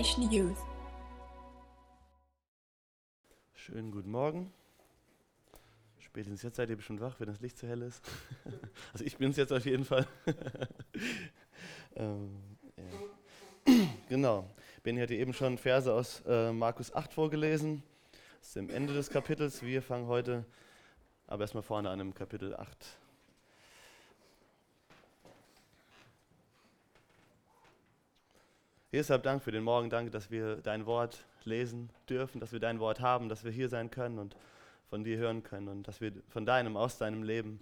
Generation Youth. Schönen guten Morgen. Spätestens jetzt seid ihr bestimmt wach, wenn das Licht zu hell ist. Also ich bin es jetzt auf jeden Fall. ähm, ja. Genau. Benny hatte eben schon Verse aus äh, Markus 8 vorgelesen. Das ist am Ende des Kapitels. Wir fangen heute aber erstmal vorne an im Kapitel 8. Deshalb Dank für den Morgen, danke, dass wir dein Wort lesen dürfen, dass wir dein Wort haben, dass wir hier sein können und von dir hören können und dass wir von deinem, aus deinem Leben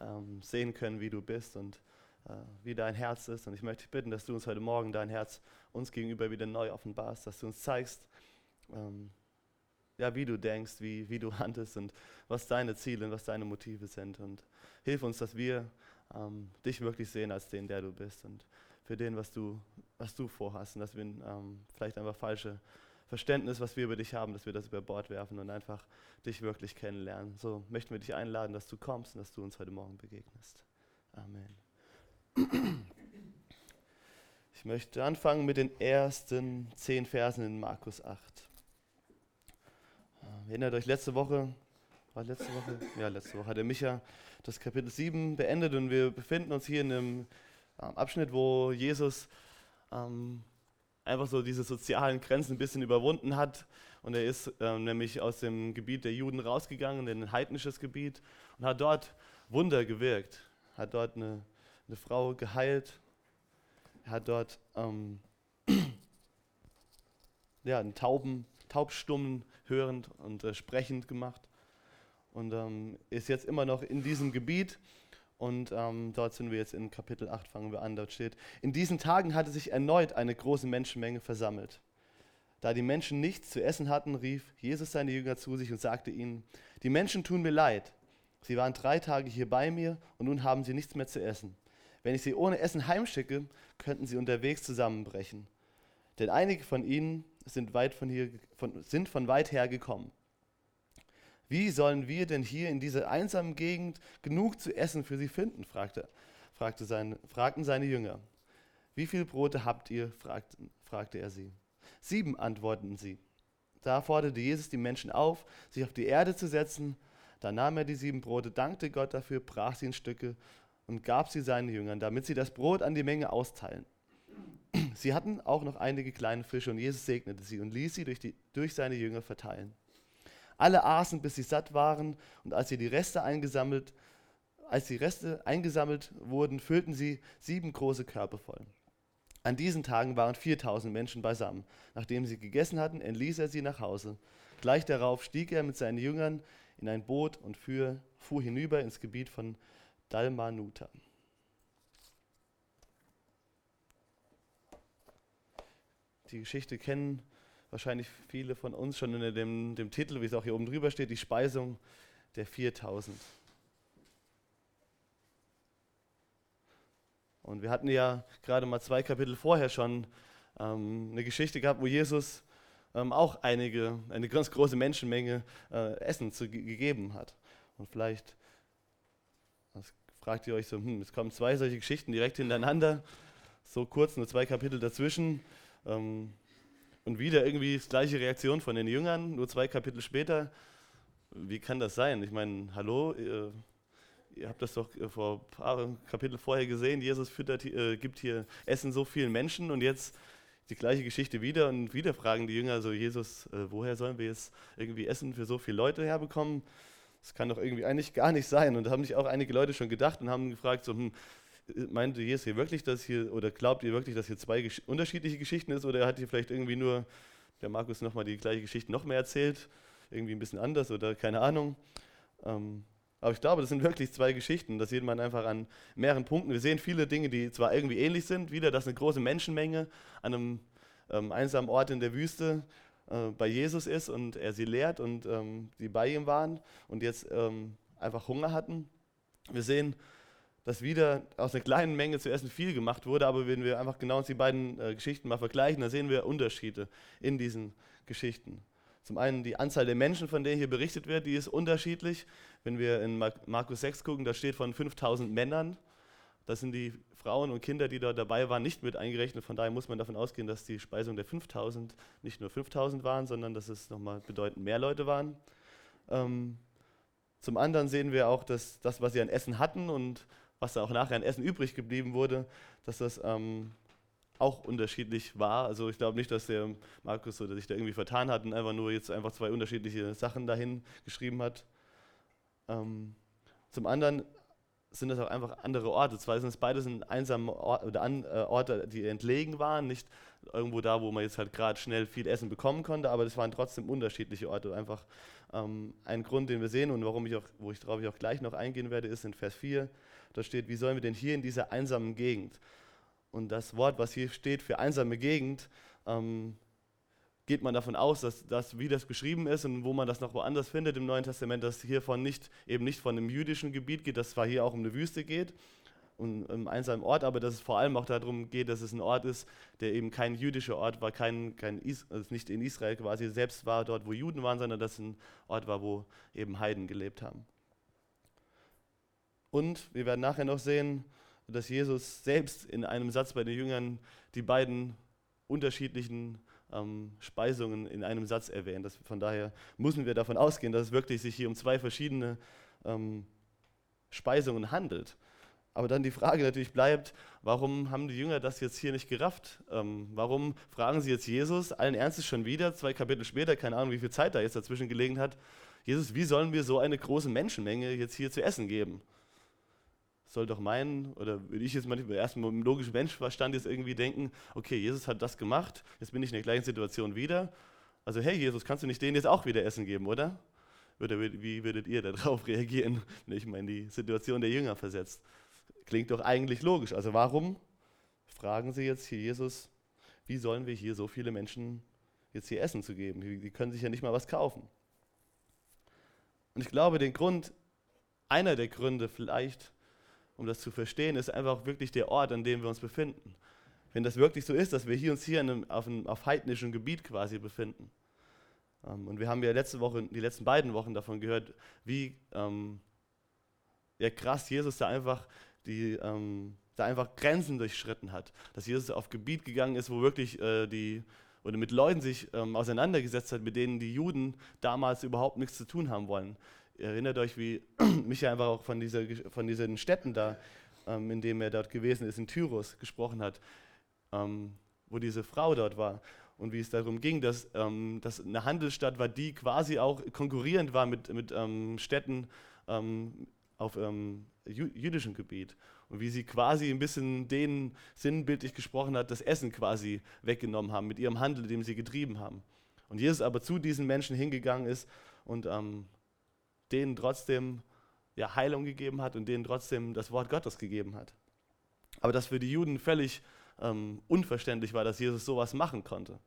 ähm, sehen können, wie du bist und äh, wie dein Herz ist. Und ich möchte dich bitten, dass du uns heute Morgen dein Herz uns gegenüber wieder neu offenbarst, dass du uns zeigst, ähm, ja, wie du denkst, wie, wie du handelst und was deine Ziele und was deine Motive sind. Und hilf uns, dass wir ähm, dich wirklich sehen als den, der du bist und für den, was du, was du vorhast und dass wir ähm, vielleicht einfach falsche Verständnis, was wir über dich haben, dass wir das über Bord werfen und einfach dich wirklich kennenlernen. So möchten wir dich einladen, dass du kommst und dass du uns heute Morgen begegnest. Amen. Ich möchte anfangen mit den ersten zehn Versen in Markus 8. Erinnert euch, letzte Woche, war letzte Woche? Ja, letzte Woche hat der Micha das Kapitel 7 beendet und wir befinden uns hier in einem ähm, Abschnitt, wo Jesus ähm, einfach so diese sozialen Grenzen ein bisschen überwunden hat. Und er ist ähm, nämlich aus dem Gebiet der Juden rausgegangen, in ein heidnisches Gebiet, und hat dort Wunder gewirkt. Hat dort eine, eine Frau geheilt. Hat dort ähm, ja, einen Tauben, Taubstummen hörend und äh, sprechend gemacht. Und ähm, ist jetzt immer noch in diesem Gebiet. Und ähm, dort sind wir jetzt in Kapitel 8, fangen wir an. Dort steht, in diesen Tagen hatte sich erneut eine große Menschenmenge versammelt. Da die Menschen nichts zu essen hatten, rief Jesus seine Jünger zu sich und sagte ihnen, die Menschen tun mir leid. Sie waren drei Tage hier bei mir und nun haben sie nichts mehr zu essen. Wenn ich sie ohne Essen heimschicke, könnten sie unterwegs zusammenbrechen. Denn einige von ihnen sind, weit von, hier, von, sind von weit her gekommen. Wie sollen wir denn hier in dieser einsamen Gegend genug zu essen für sie finden? fragte, fragte seine, fragten seine Jünger. Wie viele Brote habt ihr? fragten, fragte er sie. Sieben antworteten sie. Da forderte Jesus die Menschen auf, sich auf die Erde zu setzen. Da nahm er die sieben Brote, dankte Gott dafür, brach sie in Stücke und gab sie seinen Jüngern, damit sie das Brot an die Menge austeilen. Sie hatten auch noch einige kleine Fische und Jesus segnete sie und ließ sie durch, die, durch seine Jünger verteilen. Alle aßen, bis sie satt waren, und als sie die Reste eingesammelt, als die Reste eingesammelt wurden, füllten sie sieben große Körbe voll. An diesen Tagen waren 4000 Menschen beisammen. Nachdem sie gegessen hatten, entließ er sie nach Hause. Gleich darauf stieg er mit seinen Jüngern in ein Boot und fuhr, fuhr hinüber ins Gebiet von Dalmanuta. Die Geschichte kennen wahrscheinlich viele von uns schon unter dem, dem Titel, wie es auch hier oben drüber steht, die Speisung der 4000. Und wir hatten ja gerade mal zwei Kapitel vorher schon ähm, eine Geschichte gehabt, wo Jesus ähm, auch einige, eine ganz große Menschenmenge äh, Essen zu, gegeben hat. Und vielleicht fragt ihr euch so, hm, es kommen zwei solche Geschichten direkt hintereinander, so kurz, nur zwei Kapitel dazwischen. Ähm, und wieder irgendwie die gleiche Reaktion von den Jüngern, nur zwei Kapitel später. Wie kann das sein? Ich meine, hallo, ihr, ihr habt das doch vor ein paar Kapitel vorher gesehen, Jesus füttert, äh, gibt hier Essen so vielen Menschen und jetzt die gleiche Geschichte wieder und wieder fragen die Jünger so, Jesus, äh, woher sollen wir jetzt irgendwie Essen für so viele Leute herbekommen? Das kann doch irgendwie eigentlich gar nicht sein. Und da haben sich auch einige Leute schon gedacht und haben gefragt, so, hm, meint Jesus hier wirklich, dass hier, oder glaubt ihr wirklich, dass hier zwei gesch unterschiedliche Geschichten ist, oder hat hier vielleicht irgendwie nur der Markus nochmal die gleiche Geschichte noch mehr erzählt, irgendwie ein bisschen anders oder keine Ahnung. Ähm, aber ich glaube, das sind wirklich zwei Geschichten. Das sieht man einfach an mehreren Punkten. Wir sehen viele Dinge, die zwar irgendwie ähnlich sind. Wieder, dass eine große Menschenmenge an einem ähm, einsamen Ort in der Wüste äh, bei Jesus ist und er sie lehrt und ähm, die bei ihm waren und jetzt ähm, einfach Hunger hatten. Wir sehen, dass wieder aus einer kleinen Menge zu essen viel gemacht wurde, aber wenn wir einfach genau uns die beiden äh, Geschichten mal vergleichen, dann sehen wir Unterschiede in diesen Geschichten. Zum einen die Anzahl der Menschen, von denen hier berichtet wird, die ist unterschiedlich. Wenn wir in Markus 6 gucken, da steht von 5000 Männern Das sind die Frauen und Kinder, die da dabei waren, nicht mit eingerechnet. Von daher muss man davon ausgehen, dass die Speisung der 5000 nicht nur 5000 waren, sondern dass es nochmal bedeutend mehr Leute waren. Ähm, zum anderen sehen wir auch, dass das, was sie an Essen hatten und was da auch nachher an Essen übrig geblieben wurde, dass das ähm, auch unterschiedlich war. Also ich glaube nicht, dass der Markus oder sich da irgendwie vertan hat und einfach nur jetzt einfach zwei unterschiedliche Sachen dahin geschrieben hat. Ähm, zum anderen sind das auch einfach andere Orte. Zwar sind es beides einsame Orte, oder an, äh, Orte, die entlegen waren, nicht irgendwo da, wo man jetzt halt gerade schnell viel Essen bekommen konnte, aber das waren trotzdem unterschiedliche Orte. Einfach ähm, ein Grund, den wir sehen und warum ich auch, wo ich darauf ich auch gleich noch eingehen werde, ist in Vers 4. Da steht, wie sollen wir denn hier in dieser einsamen Gegend? Und das Wort, was hier steht für einsame Gegend, ähm, geht man davon aus, dass das, wie das beschrieben ist und wo man das noch woanders findet im Neuen Testament, dass hiervon nicht, eben nicht von einem jüdischen Gebiet geht, dass zwar hier auch um eine Wüste geht und um einen einsamen Ort, aber dass es vor allem auch darum geht, dass es ein Ort ist, der eben kein jüdischer Ort war, kein, kein also nicht in Israel quasi selbst war, dort wo Juden waren, sondern dass es ein Ort war, wo eben Heiden gelebt haben. Und wir werden nachher noch sehen, dass Jesus selbst in einem Satz bei den Jüngern die beiden unterschiedlichen ähm, Speisungen in einem Satz erwähnt. Das, von daher müssen wir davon ausgehen, dass es wirklich sich hier um zwei verschiedene ähm, Speisungen handelt. Aber dann die Frage natürlich bleibt, warum haben die Jünger das jetzt hier nicht gerafft? Ähm, warum fragen sie jetzt Jesus, allen Ernstes schon wieder, zwei Kapitel später, keine Ahnung, wie viel Zeit da jetzt dazwischen gelegen hat, Jesus, wie sollen wir so eine große Menschenmenge jetzt hier zu essen geben? Soll doch meinen, oder würde ich jetzt manchmal erstmal im logischen Menschverstand jetzt irgendwie denken, okay, Jesus hat das gemacht, jetzt bin ich in der gleichen Situation wieder. Also, hey Jesus, kannst du nicht denen jetzt auch wieder Essen geben, oder? Oder wie würdet ihr darauf reagieren, wenn ich in die Situation der Jünger versetzt? Klingt doch eigentlich logisch. Also warum fragen sie jetzt hier Jesus, wie sollen wir hier so viele Menschen jetzt hier Essen zu geben? Die können sich ja nicht mal was kaufen. Und ich glaube, den Grund, einer der Gründe vielleicht, um das zu verstehen, ist einfach wirklich der Ort, an dem wir uns befinden. Wenn das wirklich so ist, dass wir hier uns hier einem, auf, einem, auf heidnischem Gebiet quasi befinden. Ähm, und wir haben ja letzte Woche, die letzten beiden Wochen davon gehört, wie ähm, ja, krass Jesus da einfach die ähm, da einfach Grenzen durchschritten hat. Dass Jesus auf Gebiet gegangen ist, wo wirklich äh, die oder mit Leuten sich ähm, auseinandergesetzt hat, mit denen die Juden damals überhaupt nichts zu tun haben wollen erinnert euch, wie Micha einfach auch von, dieser, von diesen Städten da, ähm, in denen er dort gewesen ist, in Tyrus gesprochen hat, ähm, wo diese Frau dort war und wie es darum ging, dass ähm, das eine Handelsstadt war, die quasi auch konkurrierend war mit, mit ähm, Städten ähm, auf ähm, jü jüdischem Gebiet und wie sie quasi ein bisschen denen sinnbildlich gesprochen hat, das Essen quasi weggenommen haben mit ihrem Handel, den sie getrieben haben. Und Jesus aber zu diesen Menschen hingegangen ist und ähm, denen trotzdem ja, Heilung gegeben hat und denen trotzdem das Wort Gottes gegeben hat. Aber dass für die Juden völlig ähm, unverständlich war, dass Jesus sowas machen konnte.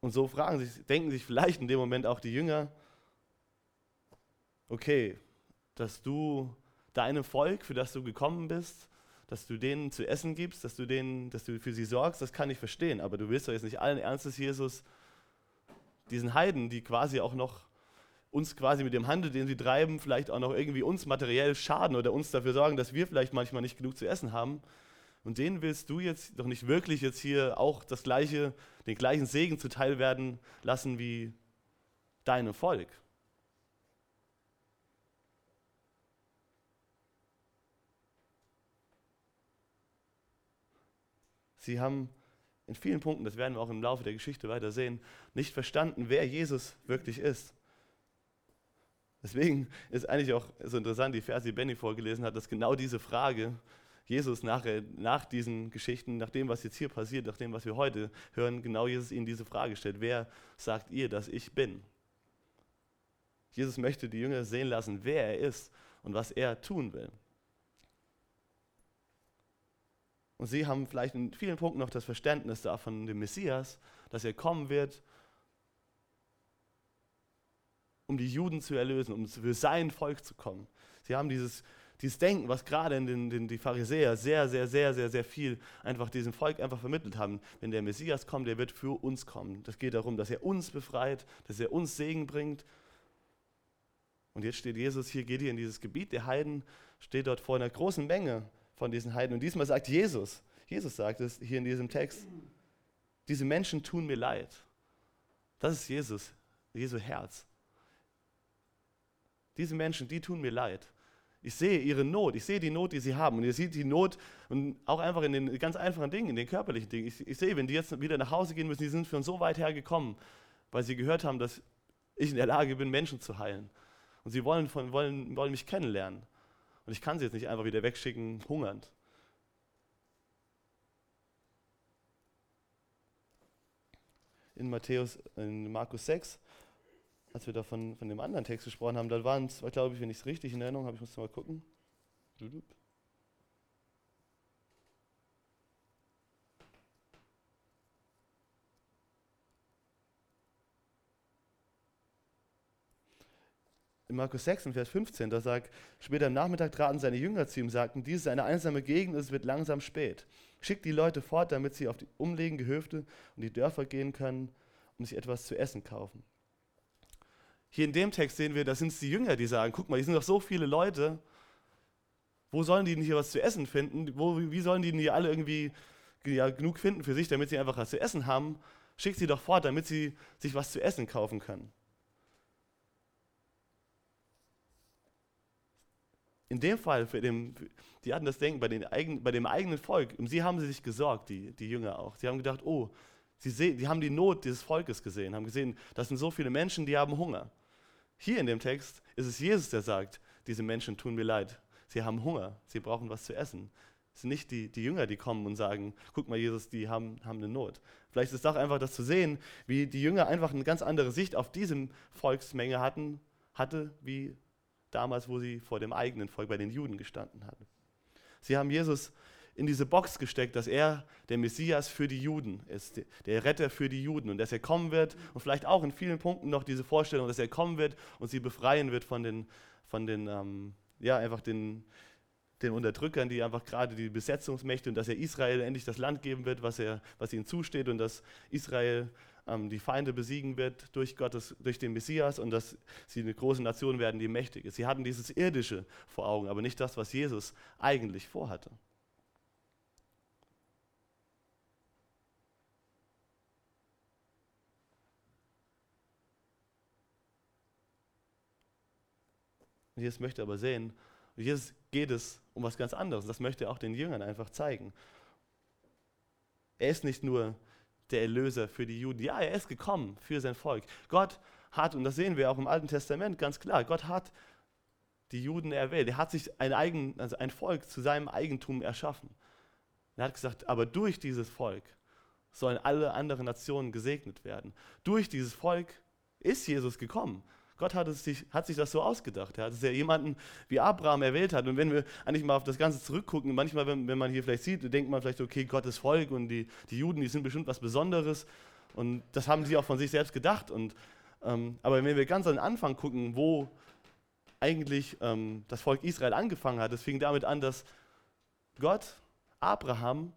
Und so fragen sich, denken sich vielleicht in dem Moment auch die Jünger, okay, dass du deinem Volk, für das du gekommen bist, dass du denen zu essen gibst, dass du, denen, dass du für sie sorgst, das kann ich verstehen. Aber du willst doch jetzt nicht allen Ernstes, Jesus, diesen Heiden, die quasi auch noch uns quasi mit dem Handel, den sie treiben, vielleicht auch noch irgendwie uns materiell schaden oder uns dafür sorgen, dass wir vielleicht manchmal nicht genug zu essen haben. Und denen willst du jetzt doch nicht wirklich jetzt hier auch das gleiche, den gleichen Segen zuteil werden lassen wie deinem Volk. Sie haben in vielen Punkten, das werden wir auch im Laufe der Geschichte weiter sehen, nicht verstanden, wer Jesus wirklich ist. Deswegen ist eigentlich auch so interessant, die Verse, die Benny vorgelesen hat, dass genau diese Frage Jesus nachher, nach diesen Geschichten, nach dem, was jetzt hier passiert, nach dem, was wir heute hören, genau Jesus ihnen diese Frage stellt. Wer sagt ihr, dass ich bin? Jesus möchte die Jünger sehen lassen, wer er ist und was er tun will. Und sie haben vielleicht in vielen Punkten noch das Verständnis da von dem Messias, dass er kommen wird, um die Juden zu erlösen, um für sein Volk zu kommen. Sie haben dieses, dieses Denken, was gerade in den, den, die Pharisäer sehr, sehr, sehr, sehr, sehr viel einfach diesem Volk einfach vermittelt haben. Wenn der Messias kommt, der wird für uns kommen. Das geht darum, dass er uns befreit, dass er uns Segen bringt. Und jetzt steht Jesus hier, geht hier in dieses Gebiet der Heiden, steht dort vor einer großen Menge von diesen Heiden. Und diesmal sagt Jesus, Jesus sagt es hier in diesem Text, diese Menschen tun mir leid. Das ist Jesus, Jesu Herz. Diese Menschen, die tun mir leid. Ich sehe ihre Not, ich sehe die Not, die sie haben. Und ihr seht die Not und auch einfach in den ganz einfachen Dingen, in den körperlichen Dingen. Ich, ich sehe, wenn die jetzt wieder nach Hause gehen müssen, die sind schon so weit hergekommen, weil sie gehört haben, dass ich in der Lage bin, Menschen zu heilen. Und sie wollen, von, wollen, wollen mich kennenlernen. Und ich kann sie jetzt nicht einfach wieder wegschicken, hungernd. In Matthäus, in Markus 6 als wir da von, von dem anderen Text gesprochen haben, da waren es, glaube ich, wenn ich es richtig in Erinnerung habe, ich muss mal gucken. In Markus 6, in Vers 15, da sagt, später am Nachmittag traten seine Jünger zu ihm, sagten, dies ist eine einsame Gegend, es wird langsam spät. Schickt die Leute fort, damit sie auf die umliegenden Gehöfte und die Dörfer gehen können und sich etwas zu essen kaufen. Hier in dem Text sehen wir, da sind es die Jünger, die sagen, guck mal, hier sind doch so viele Leute, wo sollen die denn hier was zu essen finden? Wo, wie sollen die denn hier alle irgendwie ja, genug finden für sich, damit sie einfach was zu essen haben? Schickt sie doch fort, damit sie sich was zu essen kaufen können. In dem Fall, für den, die hatten das Denken bei, den eigen, bei dem eigenen Volk, um sie haben sie sich gesorgt, die, die Jünger auch. Sie haben gedacht, oh, sie, seh, die haben die Not dieses Volkes gesehen, haben gesehen, das sind so viele Menschen, die haben Hunger. Hier in dem Text ist es Jesus, der sagt, diese Menschen tun mir leid. Sie haben Hunger, sie brauchen was zu essen. Es sind nicht die, die Jünger, die kommen und sagen, guck mal, Jesus, die haben, haben eine Not. Vielleicht ist es auch einfach das zu sehen, wie die Jünger einfach eine ganz andere Sicht auf diese Volksmenge hatten, hatte, wie damals, wo sie vor dem eigenen Volk bei den Juden gestanden hatten. Sie haben Jesus in diese Box gesteckt, dass er der Messias für die Juden ist, der Retter für die Juden und dass er kommen wird und vielleicht auch in vielen Punkten noch diese Vorstellung, dass er kommen wird und sie befreien wird von den, von den ähm, ja, einfach den, den Unterdrückern, die einfach gerade die Besetzungsmächte und dass er Israel endlich das Land geben wird, was, er, was ihnen zusteht und dass Israel ähm, die Feinde besiegen wird durch Gottes, durch den Messias und dass sie eine große Nation werden, die mächtig ist. Sie hatten dieses Irdische vor Augen, aber nicht das, was Jesus eigentlich vorhatte. Jesus möchte aber sehen, Jesus geht es um was ganz anderes. Das möchte er auch den Jüngern einfach zeigen. Er ist nicht nur der Erlöser für die Juden. Ja, er ist gekommen für sein Volk. Gott hat, und das sehen wir auch im Alten Testament ganz klar, Gott hat die Juden erwählt. Er hat sich ein, eigen, also ein Volk zu seinem Eigentum erschaffen. Er hat gesagt, aber durch dieses Volk sollen alle anderen Nationen gesegnet werden. Durch dieses Volk ist Jesus gekommen. Gott hat, es sich, hat sich das so ausgedacht, ja, dass er jemanden wie Abraham erwählt hat. Und wenn wir eigentlich mal auf das Ganze zurückgucken, manchmal, wenn, wenn man hier vielleicht sieht, denkt man vielleicht, okay, Gottes Volk und die, die Juden, die sind bestimmt was Besonderes. Und das haben sie auch von sich selbst gedacht. Und, ähm, aber wenn wir ganz an den Anfang gucken, wo eigentlich ähm, das Volk Israel angefangen hat, es fing damit an, dass Gott Abraham,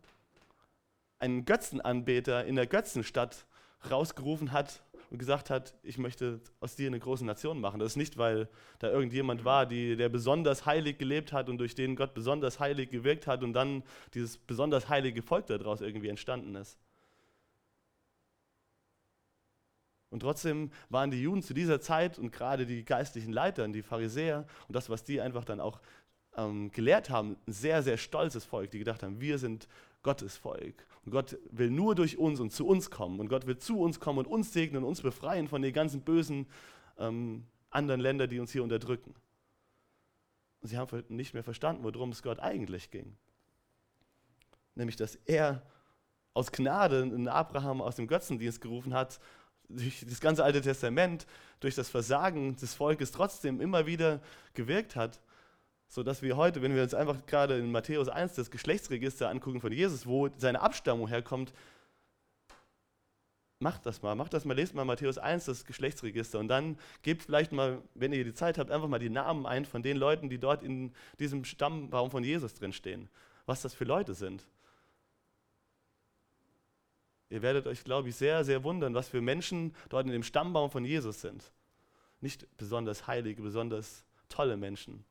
einen Götzenanbeter in der Götzenstadt, rausgerufen hat und gesagt hat, ich möchte aus dir eine große Nation machen. Das ist nicht, weil da irgendjemand war, die, der besonders heilig gelebt hat und durch den Gott besonders heilig gewirkt hat und dann dieses besonders heilige Volk daraus irgendwie entstanden ist. Und trotzdem waren die Juden zu dieser Zeit und gerade die geistlichen Leiter, die Pharisäer und das, was die einfach dann auch ähm, gelehrt haben, ein sehr, sehr stolzes Volk, die gedacht haben, wir sind Gottes Volk. Und Gott will nur durch uns und zu uns kommen. Und Gott will zu uns kommen und uns segnen und uns befreien von den ganzen bösen ähm, anderen Ländern, die uns hier unterdrücken. Und sie haben nicht mehr verstanden, worum es Gott eigentlich ging. Nämlich, dass er aus Gnade einen Abraham aus dem Götzendienst gerufen hat, durch das ganze Alte Testament, durch das Versagen des Volkes trotzdem immer wieder gewirkt hat so dass wir heute, wenn wir uns einfach gerade in Matthäus 1 das Geschlechtsregister angucken von Jesus, wo seine Abstammung herkommt, macht das mal, macht das mal, lest mal Matthäus 1 das Geschlechtsregister und dann gebt vielleicht mal, wenn ihr die Zeit habt, einfach mal die Namen ein von den Leuten, die dort in diesem Stammbaum von Jesus drinstehen. Was das für Leute sind. Ihr werdet euch, glaube ich, sehr, sehr wundern, was für Menschen dort in dem Stammbaum von Jesus sind. nicht besonders heilige, besonders tolle Menschen.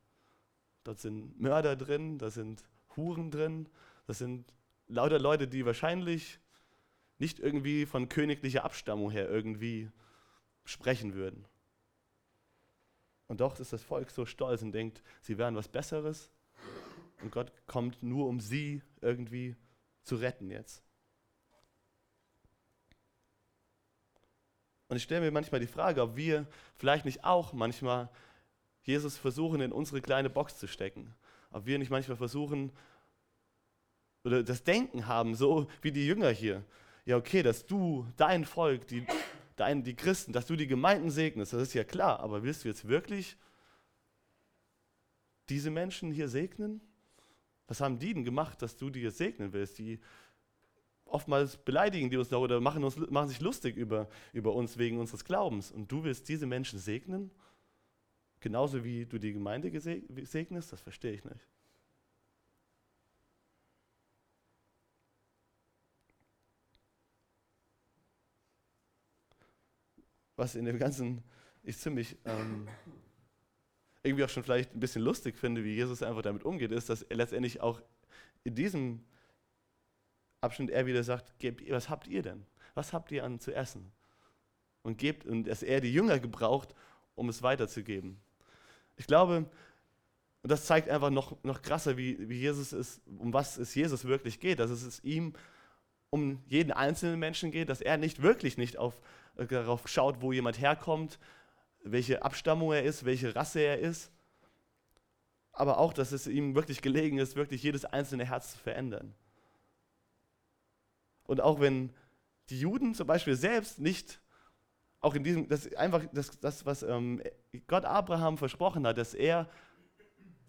Dort sind Mörder drin, da sind Huren drin, das sind lauter Leute, die wahrscheinlich nicht irgendwie von königlicher Abstammung her irgendwie sprechen würden. Und doch ist das Volk so stolz und denkt, sie wären was Besseres und Gott kommt nur, um sie irgendwie zu retten jetzt. Und ich stelle mir manchmal die Frage, ob wir vielleicht nicht auch manchmal Jesus versuchen, in unsere kleine Box zu stecken. Ob wir nicht manchmal versuchen, oder das Denken haben, so wie die Jünger hier. Ja, okay, dass du, dein Volk, die, dein, die Christen, dass du die Gemeinden segnest, das ist ja klar, aber willst du jetzt wirklich diese Menschen hier segnen? Was haben die denn gemacht, dass du die jetzt segnen willst? Die oftmals beleidigen die uns noch oder machen, uns, machen sich lustig über, über uns wegen unseres Glaubens. Und du willst diese Menschen segnen? Genauso wie du die Gemeinde segnest? Das verstehe ich nicht. was in dem Ganzen ich ziemlich ähm, irgendwie auch schon vielleicht ein bisschen lustig finde, wie Jesus einfach damit umgeht, ist, dass er letztendlich auch in diesem Abschnitt er wieder sagt, gebt, was habt ihr denn? Was habt ihr an zu essen? Und gebt, und dass er die Jünger gebraucht, um es weiterzugeben. Ich glaube, und das zeigt einfach noch, noch krasser, wie, wie Jesus ist, um was es Jesus wirklich geht, dass es ihm um jeden einzelnen Menschen geht, dass er nicht wirklich nicht auf, äh, darauf schaut, wo jemand herkommt, welche Abstammung er ist, welche Rasse er ist, aber auch, dass es ihm wirklich gelegen ist, wirklich jedes einzelne Herz zu verändern. Und auch wenn die Juden zum Beispiel selbst nicht, auch in diesem, das einfach das, das was ähm, Gott Abraham versprochen hat, dass er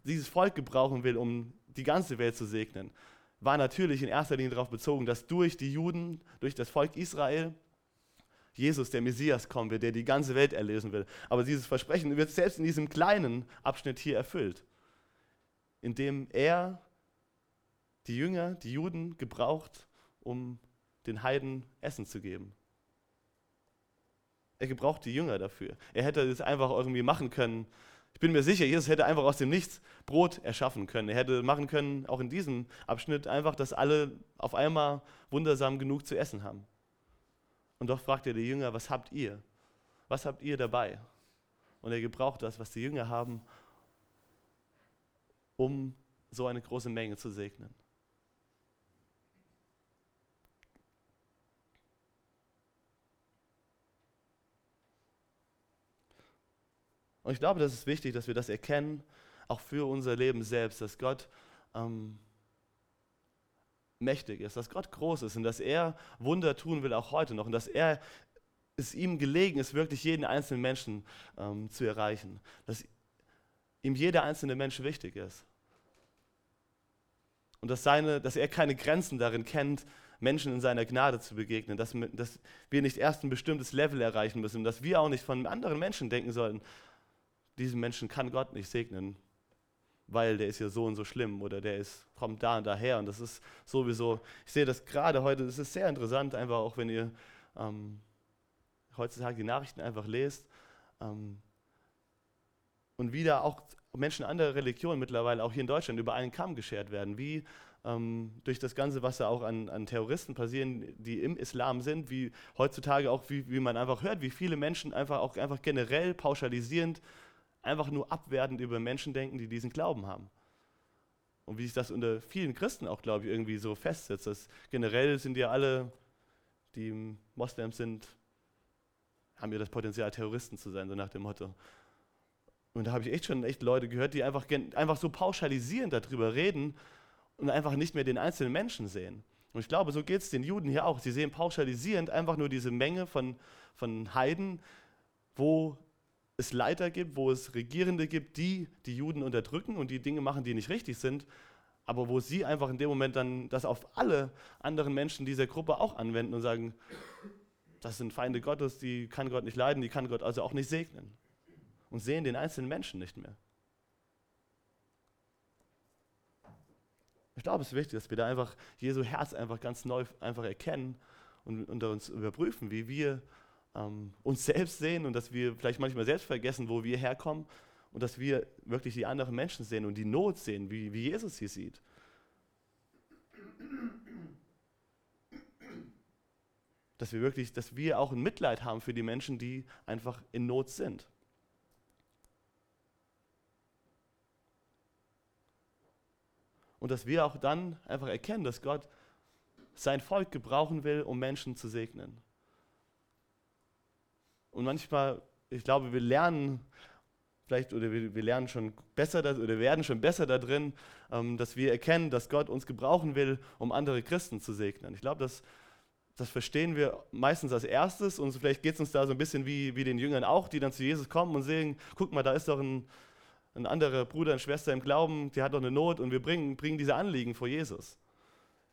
dieses Volk gebrauchen will, um die ganze Welt zu segnen war natürlich in erster Linie darauf bezogen, dass durch die Juden, durch das Volk Israel, Jesus, der Messias, kommen wird, der die ganze Welt erlösen will. Aber dieses Versprechen wird selbst in diesem kleinen Abschnitt hier erfüllt, indem er die Jünger, die Juden gebraucht, um den Heiden Essen zu geben. Er gebraucht die Jünger dafür. Er hätte es einfach irgendwie machen können, ich bin mir sicher, Jesus hätte einfach aus dem Nichts Brot erschaffen können. Er hätte machen können, auch in diesem Abschnitt, einfach, dass alle auf einmal wundersam genug zu essen haben. Und doch fragt er die Jünger, was habt ihr? Was habt ihr dabei? Und er gebraucht das, was die Jünger haben, um so eine große Menge zu segnen. Und ich glaube, das ist wichtig, dass wir das erkennen, auch für unser Leben selbst, dass Gott ähm, mächtig ist, dass Gott groß ist und dass er Wunder tun will, auch heute noch. Und dass er es ihm gelegen ist, wirklich jeden einzelnen Menschen ähm, zu erreichen. Dass ihm jeder einzelne Mensch wichtig ist. Und dass, seine, dass er keine Grenzen darin kennt, Menschen in seiner Gnade zu begegnen, dass, dass wir nicht erst ein bestimmtes Level erreichen müssen, dass wir auch nicht von anderen Menschen denken sollten, diesen Menschen kann Gott nicht segnen, weil der ist ja so und so schlimm oder der ist, kommt da und daher. Und das ist sowieso, ich sehe das gerade heute, das ist sehr interessant, einfach auch wenn ihr ähm, heutzutage die Nachrichten einfach lest. Ähm, und wieder auch Menschen anderer Religionen mittlerweile, auch hier in Deutschland, über einen Kamm geschert werden. Wie ähm, durch das Ganze, was da auch an, an, Terroristen passieren, die im Islam sind, wie heutzutage auch, wie, wie man einfach hört, wie viele Menschen einfach auch einfach generell pauschalisierend einfach nur abwertend über Menschen denken, die diesen Glauben haben. Und wie sich das unter vielen Christen auch, glaube ich, irgendwie so festsetzt. Dass generell sind ja alle, die Moslems sind, haben ja das Potenzial, Terroristen zu sein, so nach dem Motto. Und da habe ich echt schon echt Leute gehört, die einfach, einfach so pauschalisierend darüber reden und einfach nicht mehr den einzelnen Menschen sehen. Und ich glaube, so geht es den Juden hier auch. Sie sehen pauschalisierend einfach nur diese Menge von, von Heiden, wo es Leiter gibt, wo es Regierende gibt, die die Juden unterdrücken und die Dinge machen, die nicht richtig sind, aber wo sie einfach in dem Moment dann das auf alle anderen Menschen dieser Gruppe auch anwenden und sagen, das sind Feinde Gottes, die kann Gott nicht leiden, die kann Gott also auch nicht segnen. Und sehen den einzelnen Menschen nicht mehr. Ich glaube, es ist wichtig, dass wir da einfach Jesu Herz einfach ganz neu einfach erkennen und unter uns überprüfen, wie wir ähm, uns selbst sehen und dass wir vielleicht manchmal selbst vergessen, wo wir herkommen und dass wir wirklich die anderen Menschen sehen und die Not sehen, wie, wie Jesus sie sieht. Dass wir wirklich, dass wir auch ein Mitleid haben für die Menschen, die einfach in Not sind. Und dass wir auch dann einfach erkennen, dass Gott sein Volk gebrauchen will, um Menschen zu segnen. Und manchmal, ich glaube, wir lernen vielleicht oder wir, wir lernen schon besser oder werden schon besser da drin, ähm, dass wir erkennen, dass Gott uns gebrauchen will, um andere Christen zu segnen. Ich glaube, das, das verstehen wir meistens als erstes und vielleicht geht es uns da so ein bisschen wie, wie den Jüngern auch, die dann zu Jesus kommen und sehen, guck mal, da ist doch ein, ein anderer Bruder und Schwester im Glauben, die hat doch eine Not und wir bringen, bringen diese Anliegen vor Jesus.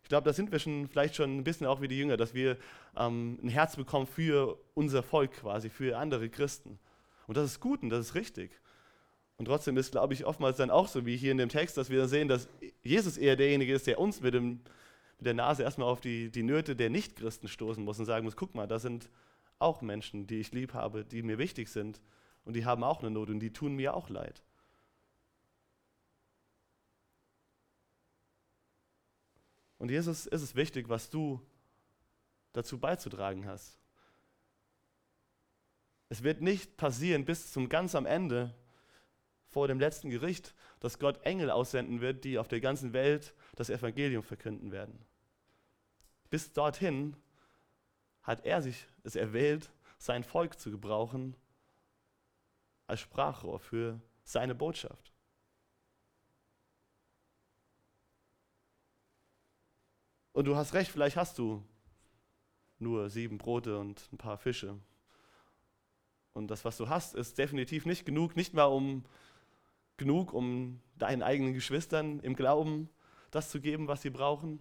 Ich glaube, da sind wir schon vielleicht schon ein bisschen auch wie die Jünger, dass wir ähm, ein Herz bekommen für unser Volk quasi, für andere Christen. Und das ist gut und das ist richtig. Und trotzdem ist, glaube ich, oftmals dann auch so wie hier in dem Text, dass wir sehen, dass Jesus eher derjenige ist, der uns mit, dem, mit der Nase erstmal auf die, die Nöte der Nichtchristen stoßen muss und sagen muss, guck mal, da sind auch Menschen, die ich lieb habe, die mir wichtig sind und die haben auch eine Not und die tun mir auch leid. Und Jesus ist es wichtig, was du dazu beizutragen hast. Es wird nicht passieren bis zum ganz am Ende, vor dem letzten Gericht, dass Gott Engel aussenden wird, die auf der ganzen Welt das Evangelium verkünden werden. Bis dorthin hat er sich es erwählt, sein Volk zu gebrauchen als Sprachrohr für seine Botschaft. Und du hast recht, vielleicht hast du nur sieben Brote und ein paar Fische. Und das, was du hast, ist definitiv nicht genug, nicht mal um genug, um deinen eigenen Geschwistern im Glauben das zu geben, was sie brauchen,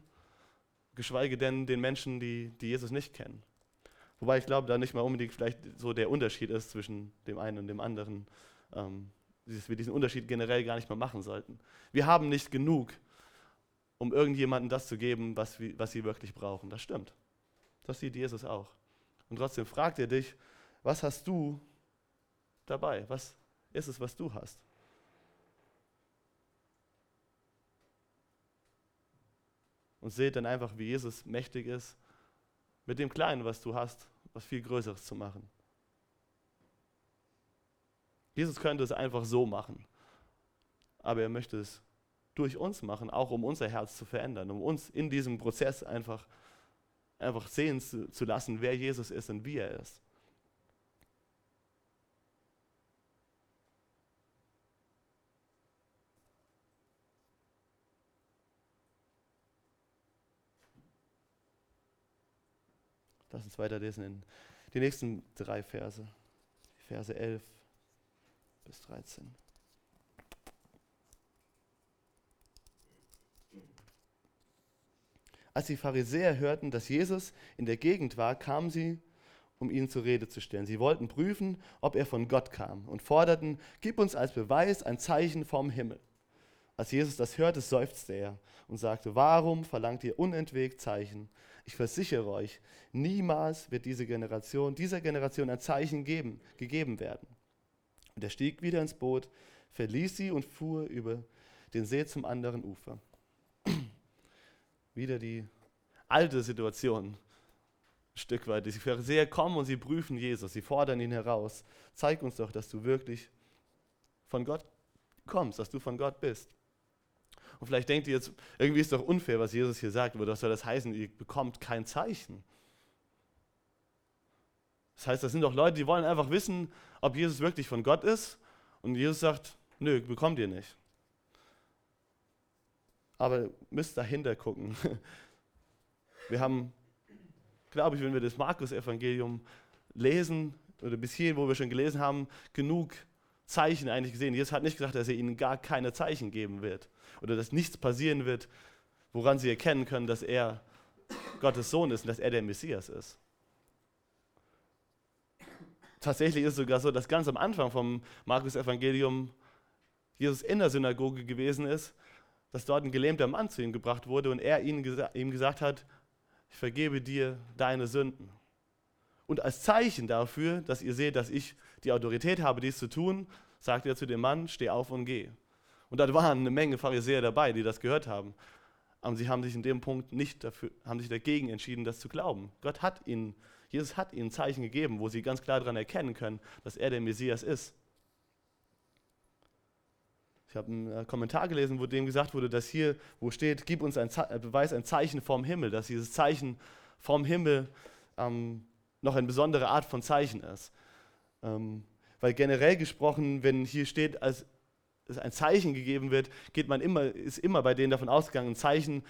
geschweige denn den Menschen, die, die Jesus nicht kennen. Wobei ich glaube, da nicht mal unbedingt vielleicht so der Unterschied ist zwischen dem einen und dem anderen, ähm, dass wir diesen Unterschied generell gar nicht mehr machen sollten. Wir haben nicht genug, um irgendjemandem das zu geben, was, was sie wirklich brauchen. Das stimmt. Das sieht Jesus auch. Und trotzdem fragt er dich, was hast du dabei? Was ist es, was du hast? und seht dann einfach, wie Jesus mächtig ist, mit dem Kleinen, was du hast, was viel Größeres zu machen. Jesus könnte es einfach so machen, aber er möchte es durch uns machen, auch um unser Herz zu verändern, um uns in diesem Prozess einfach, einfach sehen zu, zu lassen, wer Jesus ist und wie er ist. Lass uns weiterlesen in die nächsten drei Verse, Verse 11 bis 13. Als die Pharisäer hörten, dass Jesus in der Gegend war, kamen sie, um ihn zur Rede zu stellen. Sie wollten prüfen, ob er von Gott kam und forderten, gib uns als Beweis ein Zeichen vom Himmel. Als Jesus das hörte, seufzte er und sagte, warum verlangt ihr unentwegt Zeichen? Ich versichere euch, niemals wird diese Generation, dieser Generation ein Zeichen geben, gegeben werden. Und er stieg wieder ins Boot, verließ sie und fuhr über den See zum anderen Ufer. Wieder die alte Situation, ein Stück weit. Die Pharisäer kommen und sie prüfen Jesus, sie fordern ihn heraus. Zeig uns doch, dass du wirklich von Gott kommst, dass du von Gott bist. Und vielleicht denkt ihr jetzt, irgendwie ist doch unfair, was Jesus hier sagt, aber was soll das heißen? Ihr bekommt kein Zeichen. Das heißt, das sind doch Leute, die wollen einfach wissen, ob Jesus wirklich von Gott ist. Und Jesus sagt, nö, bekommt ihr nicht. Aber müsst dahinter gucken. Wir haben, glaube ich, wenn wir das Markus-Evangelium lesen, oder bis hierhin, wo wir schon gelesen haben, genug Zeichen eigentlich gesehen. Jesus hat nicht gesagt, dass er ihnen gar keine Zeichen geben wird oder dass nichts passieren wird, woran sie erkennen können, dass er Gottes Sohn ist und dass er der Messias ist. Tatsächlich ist es sogar so, dass ganz am Anfang vom Markus-Evangelium Jesus in der Synagoge gewesen ist, dass dort ein gelähmter Mann zu ihm gebracht wurde und er ihm, gesa ihm gesagt hat, ich vergebe dir deine Sünden. Und als Zeichen dafür, dass ihr seht, dass ich die Autorität habe, dies zu tun, sagt er zu dem Mann, steh auf und geh. Und da waren eine Menge Pharisäer dabei, die das gehört haben. Aber sie haben sich in dem Punkt nicht dafür, haben sich dagegen entschieden, das zu glauben. Gott hat ihnen, Jesus hat ihnen Zeichen gegeben, wo sie ganz klar daran erkennen können, dass er der Messias ist. Ich habe einen äh, Kommentar gelesen, wo dem gesagt wurde, dass hier, wo steht, gib uns ein Ze Beweis, ein Zeichen vom Himmel, dass dieses Zeichen vom Himmel ähm, noch eine besondere Art von Zeichen ist. Ähm, weil generell gesprochen, wenn hier steht, als ein Zeichen gegeben wird, geht man immer, ist immer bei denen davon ausgegangen, ein Zeichen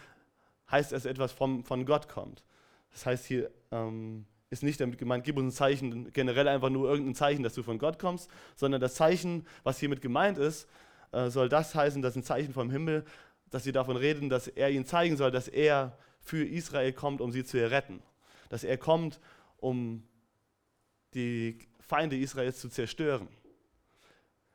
heißt, dass etwas vom, von Gott kommt. Das heißt, hier ähm, ist nicht damit gemeint, gib uns ein Zeichen, generell einfach nur irgendein Zeichen, dass du von Gott kommst, sondern das Zeichen, was hiermit gemeint ist, äh, soll das heißen, dass ein Zeichen vom Himmel, dass sie davon reden, dass er ihnen zeigen soll, dass er für Israel kommt, um sie zu erretten. Dass er kommt, um die Feinde Israels zu zerstören.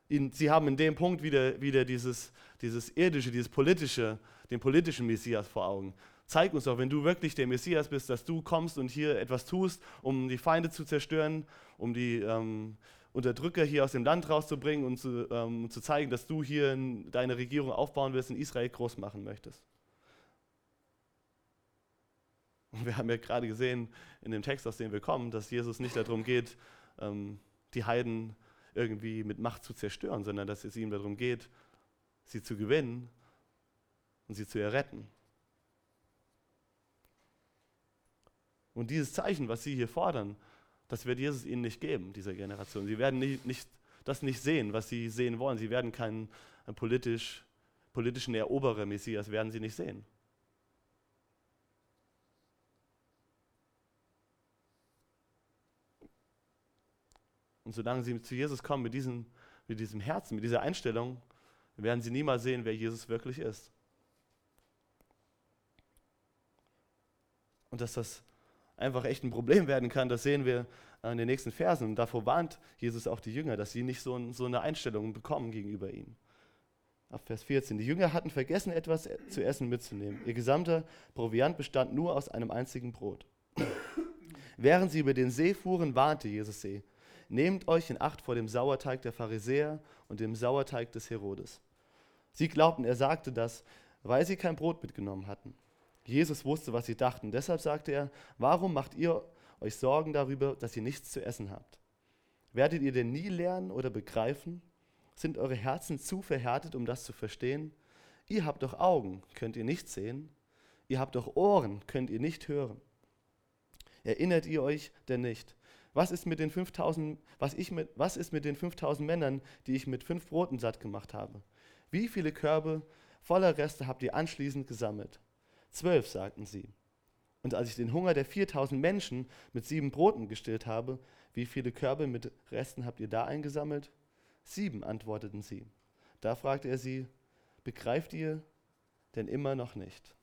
Sie haben in dem Punkt wieder, wieder dieses, dieses irdische, dieses politische, den politischen Messias vor Augen. Zeig uns doch, wenn du wirklich der Messias bist, dass du kommst und hier etwas tust, um die Feinde zu zerstören, um die ähm, Unterdrücker hier aus dem Land rauszubringen und zu, ähm, zu zeigen, dass du hier deine Regierung aufbauen wirst und Israel groß machen möchtest. Und wir haben ja gerade gesehen in dem Text, aus dem wir kommen, dass Jesus nicht darum geht, ähm, die Heiden irgendwie mit Macht zu zerstören, sondern dass es ihm darum geht, sie zu gewinnen und sie zu erretten. Und dieses Zeichen, was sie hier fordern, das wird Jesus ihnen nicht geben, dieser Generation. Sie werden nicht, nicht, das nicht sehen, was sie sehen wollen. Sie werden keinen politisch, politischen Eroberer Messias, werden sie nicht sehen. Und solange sie zu Jesus kommen mit diesem, mit diesem Herzen, mit dieser Einstellung, werden sie niemals sehen, wer Jesus wirklich ist. Und dass das einfach echt ein Problem werden kann, das sehen wir in den nächsten Versen. Und davor warnt Jesus auch die Jünger, dass sie nicht so, so eine Einstellung bekommen gegenüber ihm. Ab Vers 14. Die Jünger hatten vergessen, etwas zu essen mitzunehmen. Ihr gesamter Proviant bestand nur aus einem einzigen Brot. Während sie über den See fuhren, warnte Jesus sie. Nehmt euch in Acht vor dem Sauerteig der Pharisäer und dem Sauerteig des Herodes. Sie glaubten, er sagte das, weil sie kein Brot mitgenommen hatten. Jesus wusste, was sie dachten. Deshalb sagte er, warum macht ihr euch Sorgen darüber, dass ihr nichts zu essen habt? Werdet ihr denn nie lernen oder begreifen? Sind eure Herzen zu verhärtet, um das zu verstehen? Ihr habt doch Augen, könnt ihr nicht sehen? Ihr habt doch Ohren, könnt ihr nicht hören? Erinnert ihr euch denn nicht, was ist mit den 5000, was, ich mit, was ist mit den 5000 Männern, die ich mit fünf Broten satt gemacht habe? Wie viele Körbe voller Reste habt ihr anschließend gesammelt? Zwölf, sagten sie. Und als ich den Hunger der 4000 Menschen mit sieben Broten gestillt habe, wie viele Körbe mit Resten habt ihr da eingesammelt? Sieben, antworteten sie. Da fragte er sie, begreift ihr denn immer noch nicht?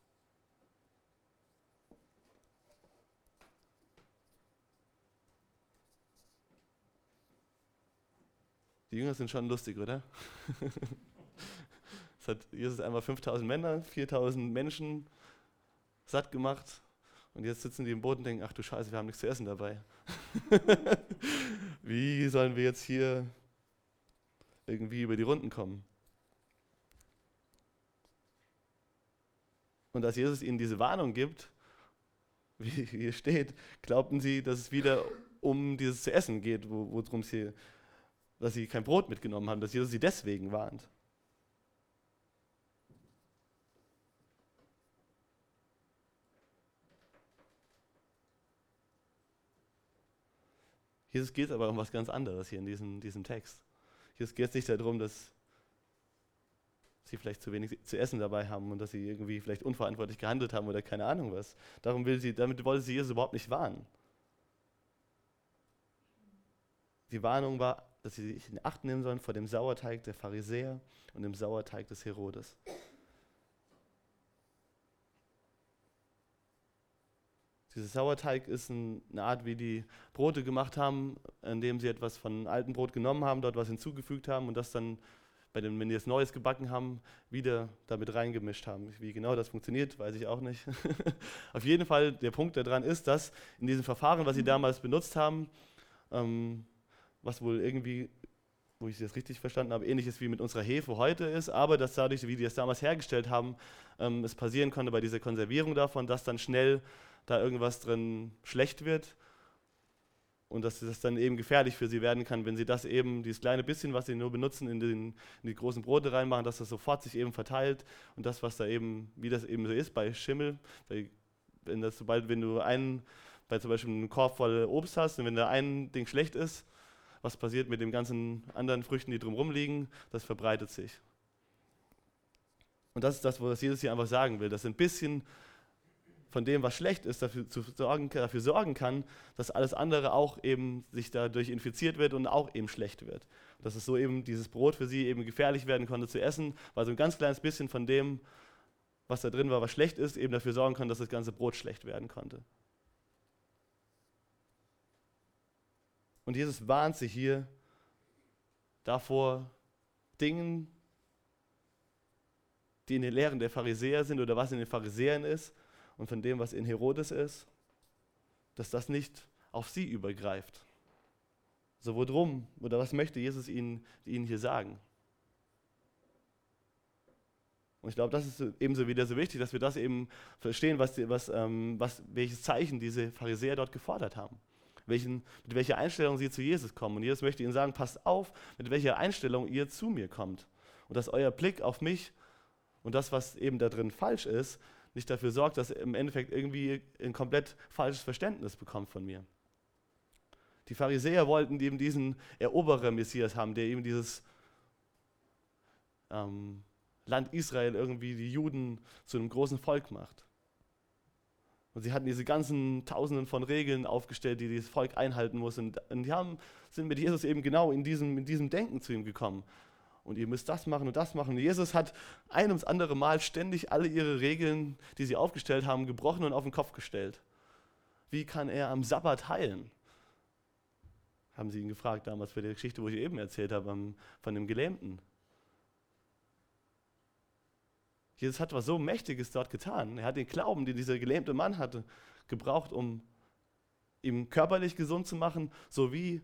Die Jünger sind schon lustig, oder? Es hat Jesus einmal 5000 Männer, 4000 Menschen satt gemacht und jetzt sitzen die im Boot und denken, ach du Scheiße, wir haben nichts zu essen dabei. Wie sollen wir jetzt hier irgendwie über die Runden kommen? Und als Jesus ihnen diese Warnung gibt, wie hier steht, glaubten sie, dass es wieder um dieses zu essen geht, worum es hier dass sie kein Brot mitgenommen haben, dass Jesus sie deswegen warnt. Jesus geht aber um was ganz anderes hier in diesem, diesem Text. Jesus geht es nicht darum, dass sie vielleicht zu wenig zu essen dabei haben und dass sie irgendwie vielleicht unverantwortlich gehandelt haben oder keine Ahnung was. Darum will sie, damit wollte sie Jesus überhaupt nicht warnen. Die Warnung war dass sie sich in Acht nehmen sollen vor dem Sauerteig der Pharisäer und dem Sauerteig des Herodes. Dieser Sauerteig ist eine Art, wie die Brote gemacht haben, indem sie etwas von altem Brot genommen haben, dort was hinzugefügt haben und das dann bei dem, wenn die das Neues gebacken haben, wieder damit reingemischt haben. Wie genau das funktioniert, weiß ich auch nicht. Auf jeden Fall, der Punkt daran ist, dass in diesem Verfahren, was sie damals benutzt haben, ähm, was wohl irgendwie, wo ich das richtig verstanden habe, ähnlich ist wie mit unserer Hefe heute ist, aber dass dadurch, wie die das damals hergestellt haben, ähm, es passieren konnte bei dieser Konservierung davon, dass dann schnell da irgendwas drin schlecht wird und dass das dann eben gefährlich für sie werden kann, wenn sie das eben, dieses kleine bisschen, was sie nur benutzen, in, den, in die großen Brote reinmachen, dass das sofort sich eben verteilt und das, was da eben, wie das eben so ist bei Schimmel, bei, wenn das sobald, wenn du einen, bei zum Beispiel einem Korb voll Obst hast und wenn da ein Ding schlecht ist, was passiert mit den ganzen anderen Früchten, die drumherum liegen, das verbreitet sich. Und das ist das, was Jesus hier einfach sagen will, dass ein bisschen von dem, was schlecht ist, dafür, sorgen, dafür sorgen kann, dass alles andere auch eben sich dadurch infiziert wird und auch eben schlecht wird. Dass es so eben dieses Brot für sie eben gefährlich werden konnte zu essen, weil so ein ganz kleines bisschen von dem, was da drin war, was schlecht ist, eben dafür sorgen kann, dass das ganze Brot schlecht werden konnte. Und Jesus warnt sich hier davor, Dingen, die in den Lehren der Pharisäer sind oder was in den Pharisäern ist, und von dem, was in Herodes ist, dass das nicht auf sie übergreift. So, worum oder was möchte Jesus ihnen, ihnen hier sagen? Und ich glaube, das ist ebenso wieder so wichtig, dass wir das eben verstehen, was, was, ähm, was, welches Zeichen diese Pharisäer dort gefordert haben. Welchen, mit welcher Einstellung sie zu Jesus kommen. Und Jesus möchte ihnen sagen, passt auf, mit welcher Einstellung ihr zu mir kommt. Und dass euer Blick auf mich und das, was eben da drin falsch ist, nicht dafür sorgt, dass er im Endeffekt irgendwie ein komplett falsches Verständnis bekommt von mir. Die Pharisäer wollten eben diesen Eroberer Messias haben, der eben dieses ähm, Land Israel irgendwie die Juden zu einem großen Volk macht. Und sie hatten diese ganzen Tausenden von Regeln aufgestellt, die dieses Volk einhalten muss. Und, und die haben, sind mit Jesus eben genau in diesem, in diesem Denken zu ihm gekommen und ihr müsst das machen und das machen. Und Jesus hat ein ums andere Mal ständig alle ihre Regeln, die sie aufgestellt haben, gebrochen und auf den Kopf gestellt. Wie kann er am Sabbat heilen? Haben sie ihn gefragt damals für die Geschichte, wo ich eben erzählt habe, von dem Gelähmten. Jesus hat was so Mächtiges dort getan. Er hat den Glauben, den dieser gelähmte Mann hatte, gebraucht, um ihm körperlich gesund zu machen, sowie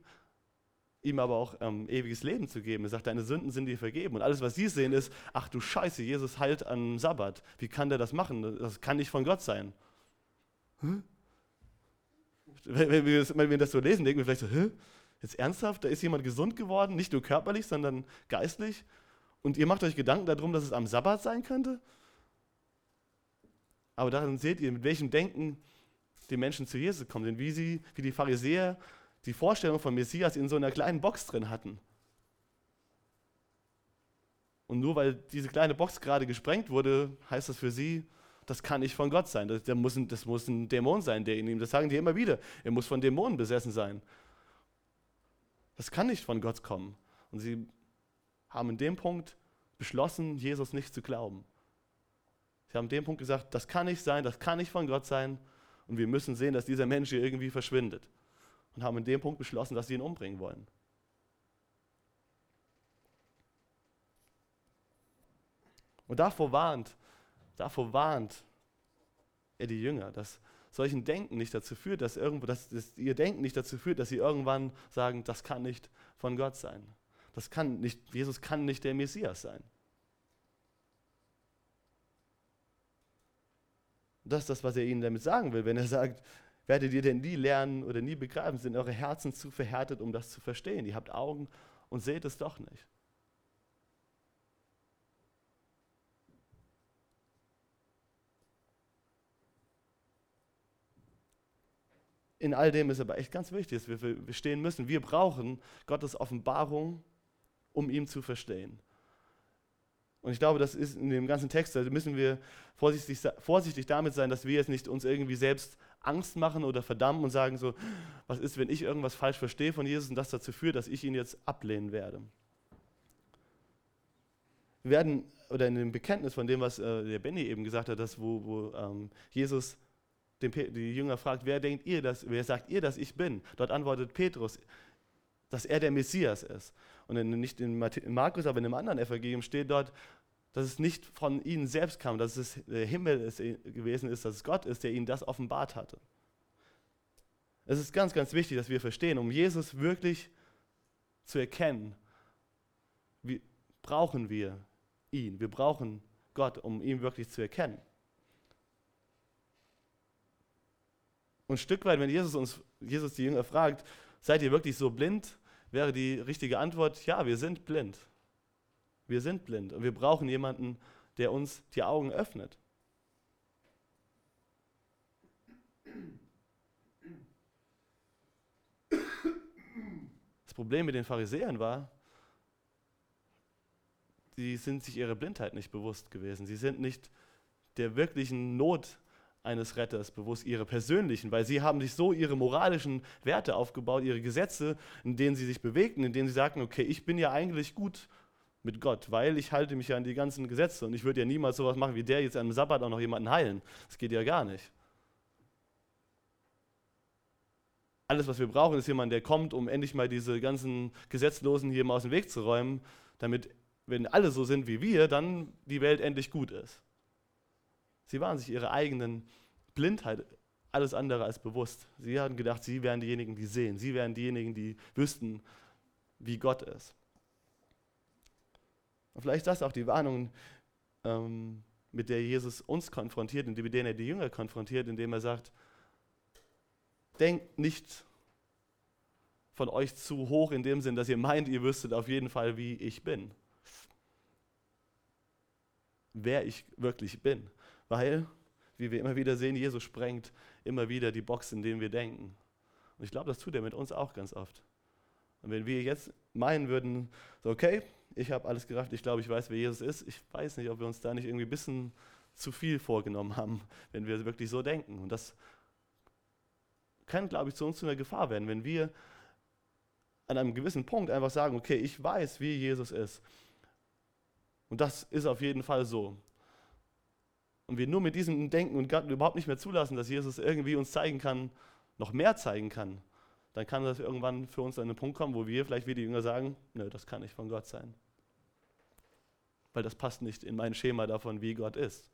ihm aber auch ähm, ewiges Leben zu geben. Er sagt, deine Sünden sind dir vergeben. Und alles, was sie sehen, ist, ach du Scheiße, Jesus heilt am Sabbat. Wie kann der das machen? Das kann nicht von Gott sein. Hä? Wenn wir, das, wenn wir das so lesen, denken wir vielleicht so, hä? Jetzt ernsthaft? Da ist jemand gesund geworden, nicht nur körperlich, sondern geistlich. Und ihr macht euch Gedanken darum, dass es am Sabbat sein könnte? Aber daran seht ihr, mit welchem Denken die Menschen zu Jesus kommen. Denn wie, sie, wie die Pharisäer die Vorstellung von Messias in so einer kleinen Box drin hatten. Und nur weil diese kleine Box gerade gesprengt wurde, heißt das für sie, das kann nicht von Gott sein. Das, das, muss ein, das muss ein Dämon sein, der in ihm, das sagen die immer wieder, er muss von Dämonen besessen sein. Das kann nicht von Gott kommen. Und sie haben in dem Punkt beschlossen, Jesus nicht zu glauben. Sie haben in dem Punkt gesagt, das kann nicht sein, das kann nicht von Gott sein. Und wir müssen sehen, dass dieser Mensch hier irgendwie verschwindet und haben in dem Punkt beschlossen, dass sie ihn umbringen wollen. Und davor warnt, davor warnt er die Jünger, dass solchen Denken nicht dazu führt, dass irgendwo, dass, dass ihr Denken nicht dazu führt, dass sie irgendwann sagen, das kann nicht von Gott sein. Das kann nicht, Jesus kann nicht der Messias sein. Das ist das, was er ihnen damit sagen will, wenn er sagt, werdet ihr denn nie lernen oder nie begreifen? Sind eure Herzen zu verhärtet, um das zu verstehen? Ihr habt Augen und seht es doch nicht. In all dem ist aber echt ganz wichtig, dass wir verstehen müssen, wir brauchen Gottes Offenbarung, um ihn zu verstehen. Und ich glaube, das ist in dem ganzen Text, da müssen wir vorsichtig, vorsichtig damit sein, dass wir jetzt nicht uns irgendwie selbst Angst machen oder verdammen und sagen so, was ist, wenn ich irgendwas falsch verstehe von Jesus und das dazu führt, dass ich ihn jetzt ablehnen werde. Wir werden, oder in dem Bekenntnis von dem, was äh, der Benny eben gesagt hat, dass wo, wo ähm, Jesus den, die Jünger fragt, wer denkt ihr, dass, wer sagt ihr, dass ich bin? Dort antwortet Petrus, dass er der Messias ist. Und in, nicht in Markus, aber in einem anderen Evangelium steht dort, dass es nicht von ihnen selbst kam, dass es der Himmel ist, gewesen ist, dass es Gott ist, der ihnen das offenbart hatte. Es ist ganz, ganz wichtig, dass wir verstehen, um Jesus wirklich zu erkennen, wie, brauchen wir ihn. Wir brauchen Gott, um ihn wirklich zu erkennen. Und ein Stück weit, wenn Jesus uns, Jesus die Jünger fragt, seid ihr wirklich so blind, wäre die richtige Antwort, ja, wir sind blind. Wir sind blind und wir brauchen jemanden, der uns die Augen öffnet. Das Problem mit den Pharisäern war, sie sind sich ihrer Blindheit nicht bewusst gewesen. Sie sind nicht der wirklichen Not eines Retters bewusst, ihre persönlichen, weil sie haben sich so ihre moralischen Werte aufgebaut, ihre Gesetze, in denen sie sich bewegten, in denen sie sagten, okay, ich bin ja eigentlich gut mit Gott, weil ich halte mich ja an die ganzen Gesetze und ich würde ja niemals sowas machen wie der jetzt am Sabbat auch noch jemanden heilen. Das geht ja gar nicht. Alles, was wir brauchen, ist jemand, der kommt, um endlich mal diese ganzen Gesetzlosen hier mal aus dem Weg zu räumen, damit, wenn alle so sind wie wir, dann die Welt endlich gut ist. Sie waren sich ihrer eigenen Blindheit alles andere als bewusst. Sie hatten gedacht, sie wären diejenigen, die sehen. Sie wären diejenigen, die wüssten, wie Gott ist. Und vielleicht ist das auch die Warnung, ähm, mit der Jesus uns konfrontiert und mit der er die Jünger konfrontiert, indem er sagt, denkt nicht von euch zu hoch in dem Sinn, dass ihr meint, ihr wüsstet auf jeden Fall, wie ich bin. Wer ich wirklich bin. Weil, wie wir immer wieder sehen, Jesus sprengt immer wieder die Box, in denen wir denken. Und ich glaube, das tut er mit uns auch ganz oft. Und wenn wir jetzt meinen würden, so okay, ich habe alles gerafft, ich glaube, ich weiß, wer Jesus ist, ich weiß nicht, ob wir uns da nicht irgendwie ein bisschen zu viel vorgenommen haben, wenn wir wirklich so denken. Und das kann, glaube ich, zu uns zu einer Gefahr werden, wenn wir an einem gewissen Punkt einfach sagen, okay, ich weiß, wie Jesus ist. Und das ist auf jeden Fall so und wir nur mit diesem Denken und Gott überhaupt nicht mehr zulassen, dass Jesus irgendwie uns zeigen kann, noch mehr zeigen kann, dann kann das irgendwann für uns an einen Punkt kommen, wo wir vielleicht wie die Jünger sagen, nö, das kann nicht von Gott sein. Weil das passt nicht in mein Schema davon, wie Gott ist.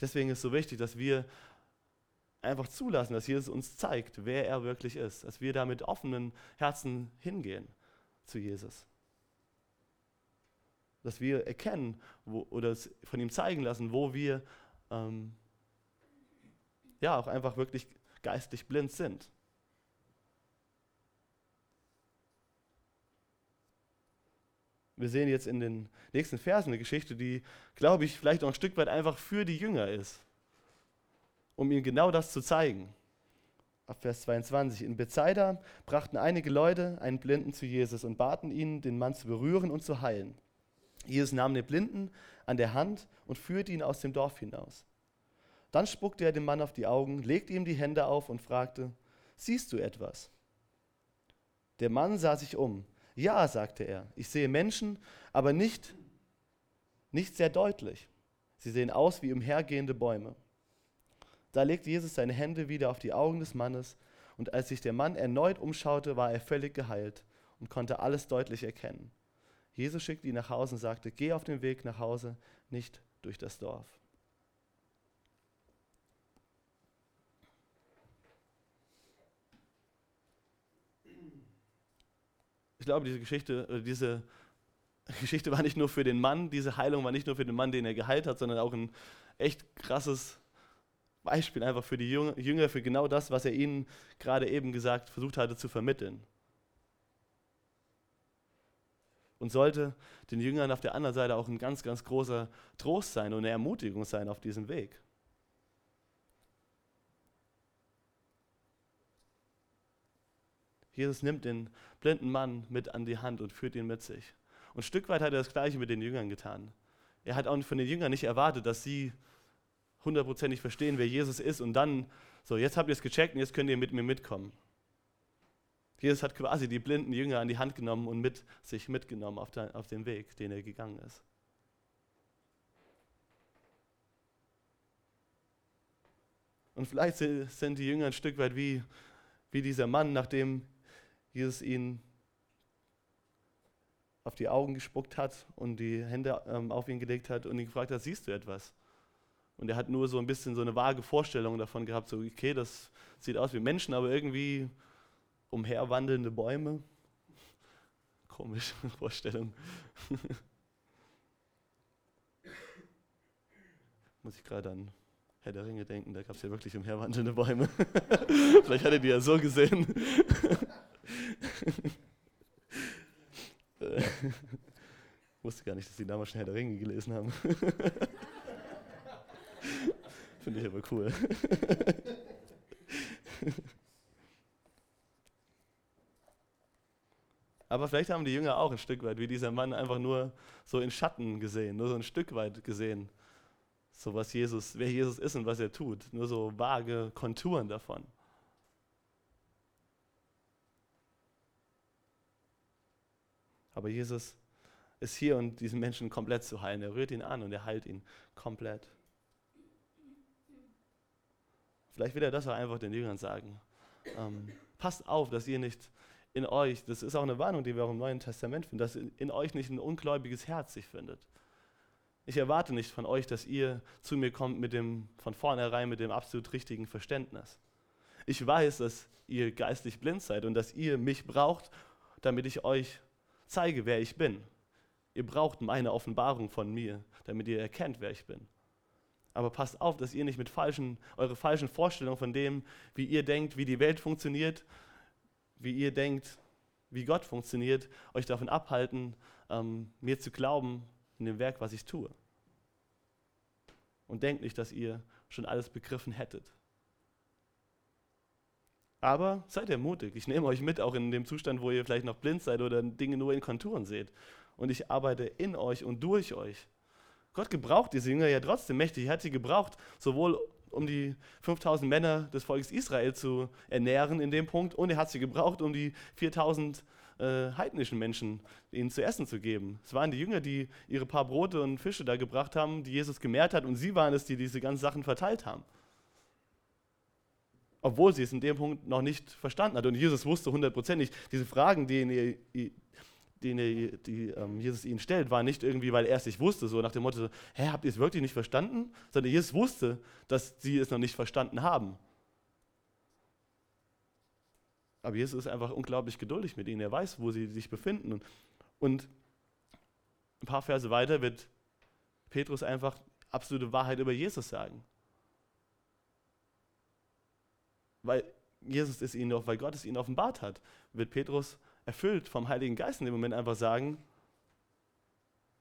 Deswegen ist es so wichtig, dass wir einfach zulassen, dass Jesus uns zeigt, wer er wirklich ist, dass wir da mit offenen Herzen hingehen zu Jesus dass wir erkennen wo, oder von ihm zeigen lassen, wo wir ähm, ja auch einfach wirklich geistlich blind sind. Wir sehen jetzt in den nächsten Versen eine Geschichte, die, glaube ich, vielleicht auch ein Stück weit einfach für die Jünger ist, um ihnen genau das zu zeigen. Ab Vers 22. In Bethsaida brachten einige Leute einen Blinden zu Jesus und baten ihn, den Mann zu berühren und zu heilen. Jesus nahm den Blinden an der Hand und führte ihn aus dem Dorf hinaus. Dann spuckte er dem Mann auf die Augen, legte ihm die Hände auf und fragte, siehst du etwas? Der Mann sah sich um. Ja, sagte er, ich sehe Menschen, aber nicht, nicht sehr deutlich. Sie sehen aus wie umhergehende Bäume. Da legte Jesus seine Hände wieder auf die Augen des Mannes, und als sich der Mann erneut umschaute, war er völlig geheilt und konnte alles deutlich erkennen. Jesus schickte ihn nach Hause und sagte, geh auf den Weg nach Hause, nicht durch das Dorf. Glaube, diese Geschichte, diese Geschichte war nicht nur für den Mann, diese Heilung war nicht nur für den Mann, den er geheilt hat, sondern auch ein echt krasses Beispiel einfach für die Jünger, für genau das, was er ihnen gerade eben gesagt, versucht hatte zu vermitteln und sollte den Jüngern auf der anderen Seite auch ein ganz, ganz großer Trost sein und eine Ermutigung sein auf diesem Weg. Jesus nimmt den blinden Mann mit an die Hand und führt ihn mit sich. Und ein Stück weit hat er das Gleiche mit den Jüngern getan. Er hat auch von den Jüngern nicht erwartet, dass sie hundertprozentig verstehen, wer Jesus ist und dann, so, jetzt habt ihr es gecheckt und jetzt könnt ihr mit mir mitkommen. Jesus hat quasi die blinden Jünger an die Hand genommen und mit sich mitgenommen auf, den, auf den Weg, den er gegangen ist. Und vielleicht sind die Jünger ein Stück weit wie wie dieser Mann, nachdem Jesus ihn auf die Augen gespuckt hat und die Hände ähm, auf ihn gelegt hat und ihn gefragt hat, siehst du etwas? Und er hat nur so ein bisschen so eine vage Vorstellung davon gehabt, so, okay, das sieht aus wie Menschen, aber irgendwie umherwandelnde Bäume. Komische Vorstellung. Muss ich gerade an Herr der Ringe denken, da gab es ja wirklich umherwandelnde Bäume. Vielleicht hat er die ja so gesehen. Wusste gar nicht, dass die damals schon Herr der Ringe gelesen haben. Finde ich aber cool. Aber vielleicht haben die Jünger auch ein Stück weit, wie dieser Mann, einfach nur so in Schatten gesehen, nur so ein Stück weit gesehen. So was Jesus, wer Jesus ist und was er tut. Nur so vage Konturen davon. Aber Jesus ist hier, um diesen Menschen komplett zu heilen. Er rührt ihn an und er heilt ihn komplett. Vielleicht will er das auch einfach den Jüngern sagen. Ähm, passt auf, dass ihr nicht in euch, das ist auch eine Warnung, die wir auch im Neuen Testament finden, dass in euch nicht ein ungläubiges Herz sich findet. Ich erwarte nicht von euch, dass ihr zu mir kommt mit dem von vornherein mit dem absolut richtigen Verständnis. Ich weiß, dass ihr geistlich blind seid und dass ihr mich braucht, damit ich euch zeige, wer ich bin. Ihr braucht meine Offenbarung von mir, damit ihr erkennt, wer ich bin. Aber passt auf, dass ihr nicht mit falschen, eure falschen Vorstellungen von dem, wie ihr denkt, wie die Welt funktioniert, wie ihr denkt, wie Gott funktioniert, euch davon abhalten, ähm, mir zu glauben in dem Werk, was ich tue. Und denkt nicht, dass ihr schon alles begriffen hättet. Aber seid ermutigt. Ich nehme euch mit, auch in dem Zustand, wo ihr vielleicht noch blind seid oder Dinge nur in Konturen seht. Und ich arbeite in euch und durch euch. Gott gebraucht diese Jünger ja trotzdem mächtig. Er hat sie gebraucht, sowohl um die 5000 Männer des Volkes Israel zu ernähren in dem Punkt und er hat sie gebraucht, um die 4000 äh, heidnischen Menschen ihnen zu essen zu geben. Es waren die Jünger, die ihre paar Brote und Fische da gebracht haben, die Jesus gemehrt hat und sie waren es, die diese ganzen Sachen verteilt haben. Obwohl sie es in dem Punkt noch nicht verstanden hat. Und Jesus wusste hundertprozentig, diese Fragen, die, die, die ähm, Jesus ihnen stellt, war nicht irgendwie, weil er es nicht wusste, so nach dem Motto, hä, habt ihr es wirklich nicht verstanden? Sondern Jesus wusste, dass sie es noch nicht verstanden haben. Aber Jesus ist einfach unglaublich geduldig mit ihnen. Er weiß, wo sie sich befinden. Und ein paar Verse weiter wird Petrus einfach absolute Wahrheit über Jesus sagen. Weil Jesus es ihnen, weil Gott es ihnen offenbart hat, wird Petrus erfüllt vom Heiligen Geist in dem Moment einfach sagen,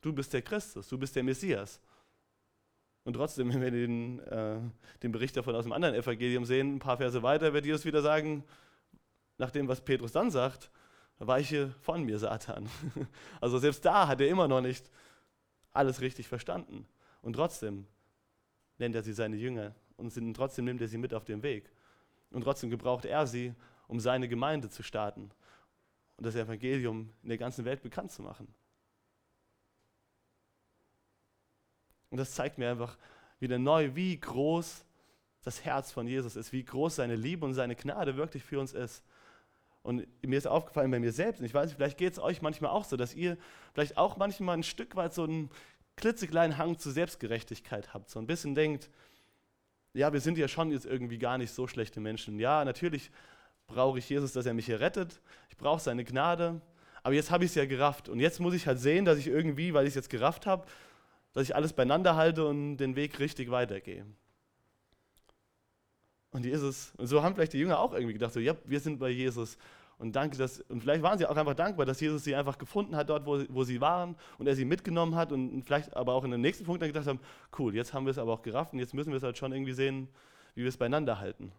du bist der Christus, du bist der Messias. Und trotzdem, wenn wir den, äh, den Bericht davon aus dem anderen Evangelium sehen, ein paar Verse weiter, wird Jesus wieder sagen, nach dem, was Petrus dann sagt, weiche von mir, Satan. Also selbst da hat er immer noch nicht alles richtig verstanden. Und trotzdem nennt er sie seine Jünger und trotzdem nimmt er sie mit auf den Weg. Und trotzdem gebraucht er sie, um seine Gemeinde zu starten und das Evangelium in der ganzen Welt bekannt zu machen. Und das zeigt mir einfach wieder neu, wie groß das Herz von Jesus ist, wie groß seine Liebe und seine Gnade wirklich für uns ist. Und mir ist aufgefallen bei mir selbst, und ich weiß nicht, vielleicht geht es euch manchmal auch so, dass ihr vielleicht auch manchmal ein Stück weit so einen klitzekleinen Hang zur Selbstgerechtigkeit habt, so ein bisschen denkt, ja, wir sind ja schon jetzt irgendwie gar nicht so schlechte Menschen. Ja, natürlich brauche ich Jesus, dass er mich hier rettet. Ich brauche seine Gnade. Aber jetzt habe ich es ja gerafft. Und jetzt muss ich halt sehen, dass ich irgendwie, weil ich es jetzt gerafft habe, dass ich alles beieinander halte und den Weg richtig weitergehe. Und Jesus, und so haben vielleicht die Jünger auch irgendwie gedacht, so, ja, wir sind bei Jesus. Und danke, dass, und vielleicht waren sie auch einfach dankbar, dass Jesus sie einfach gefunden hat dort, wo, wo sie waren und er sie mitgenommen hat und vielleicht aber auch in dem nächsten Punkt dann gedacht haben, cool, jetzt haben wir es aber auch gerafft und jetzt müssen wir es halt schon irgendwie sehen, wie wir es beieinander halten.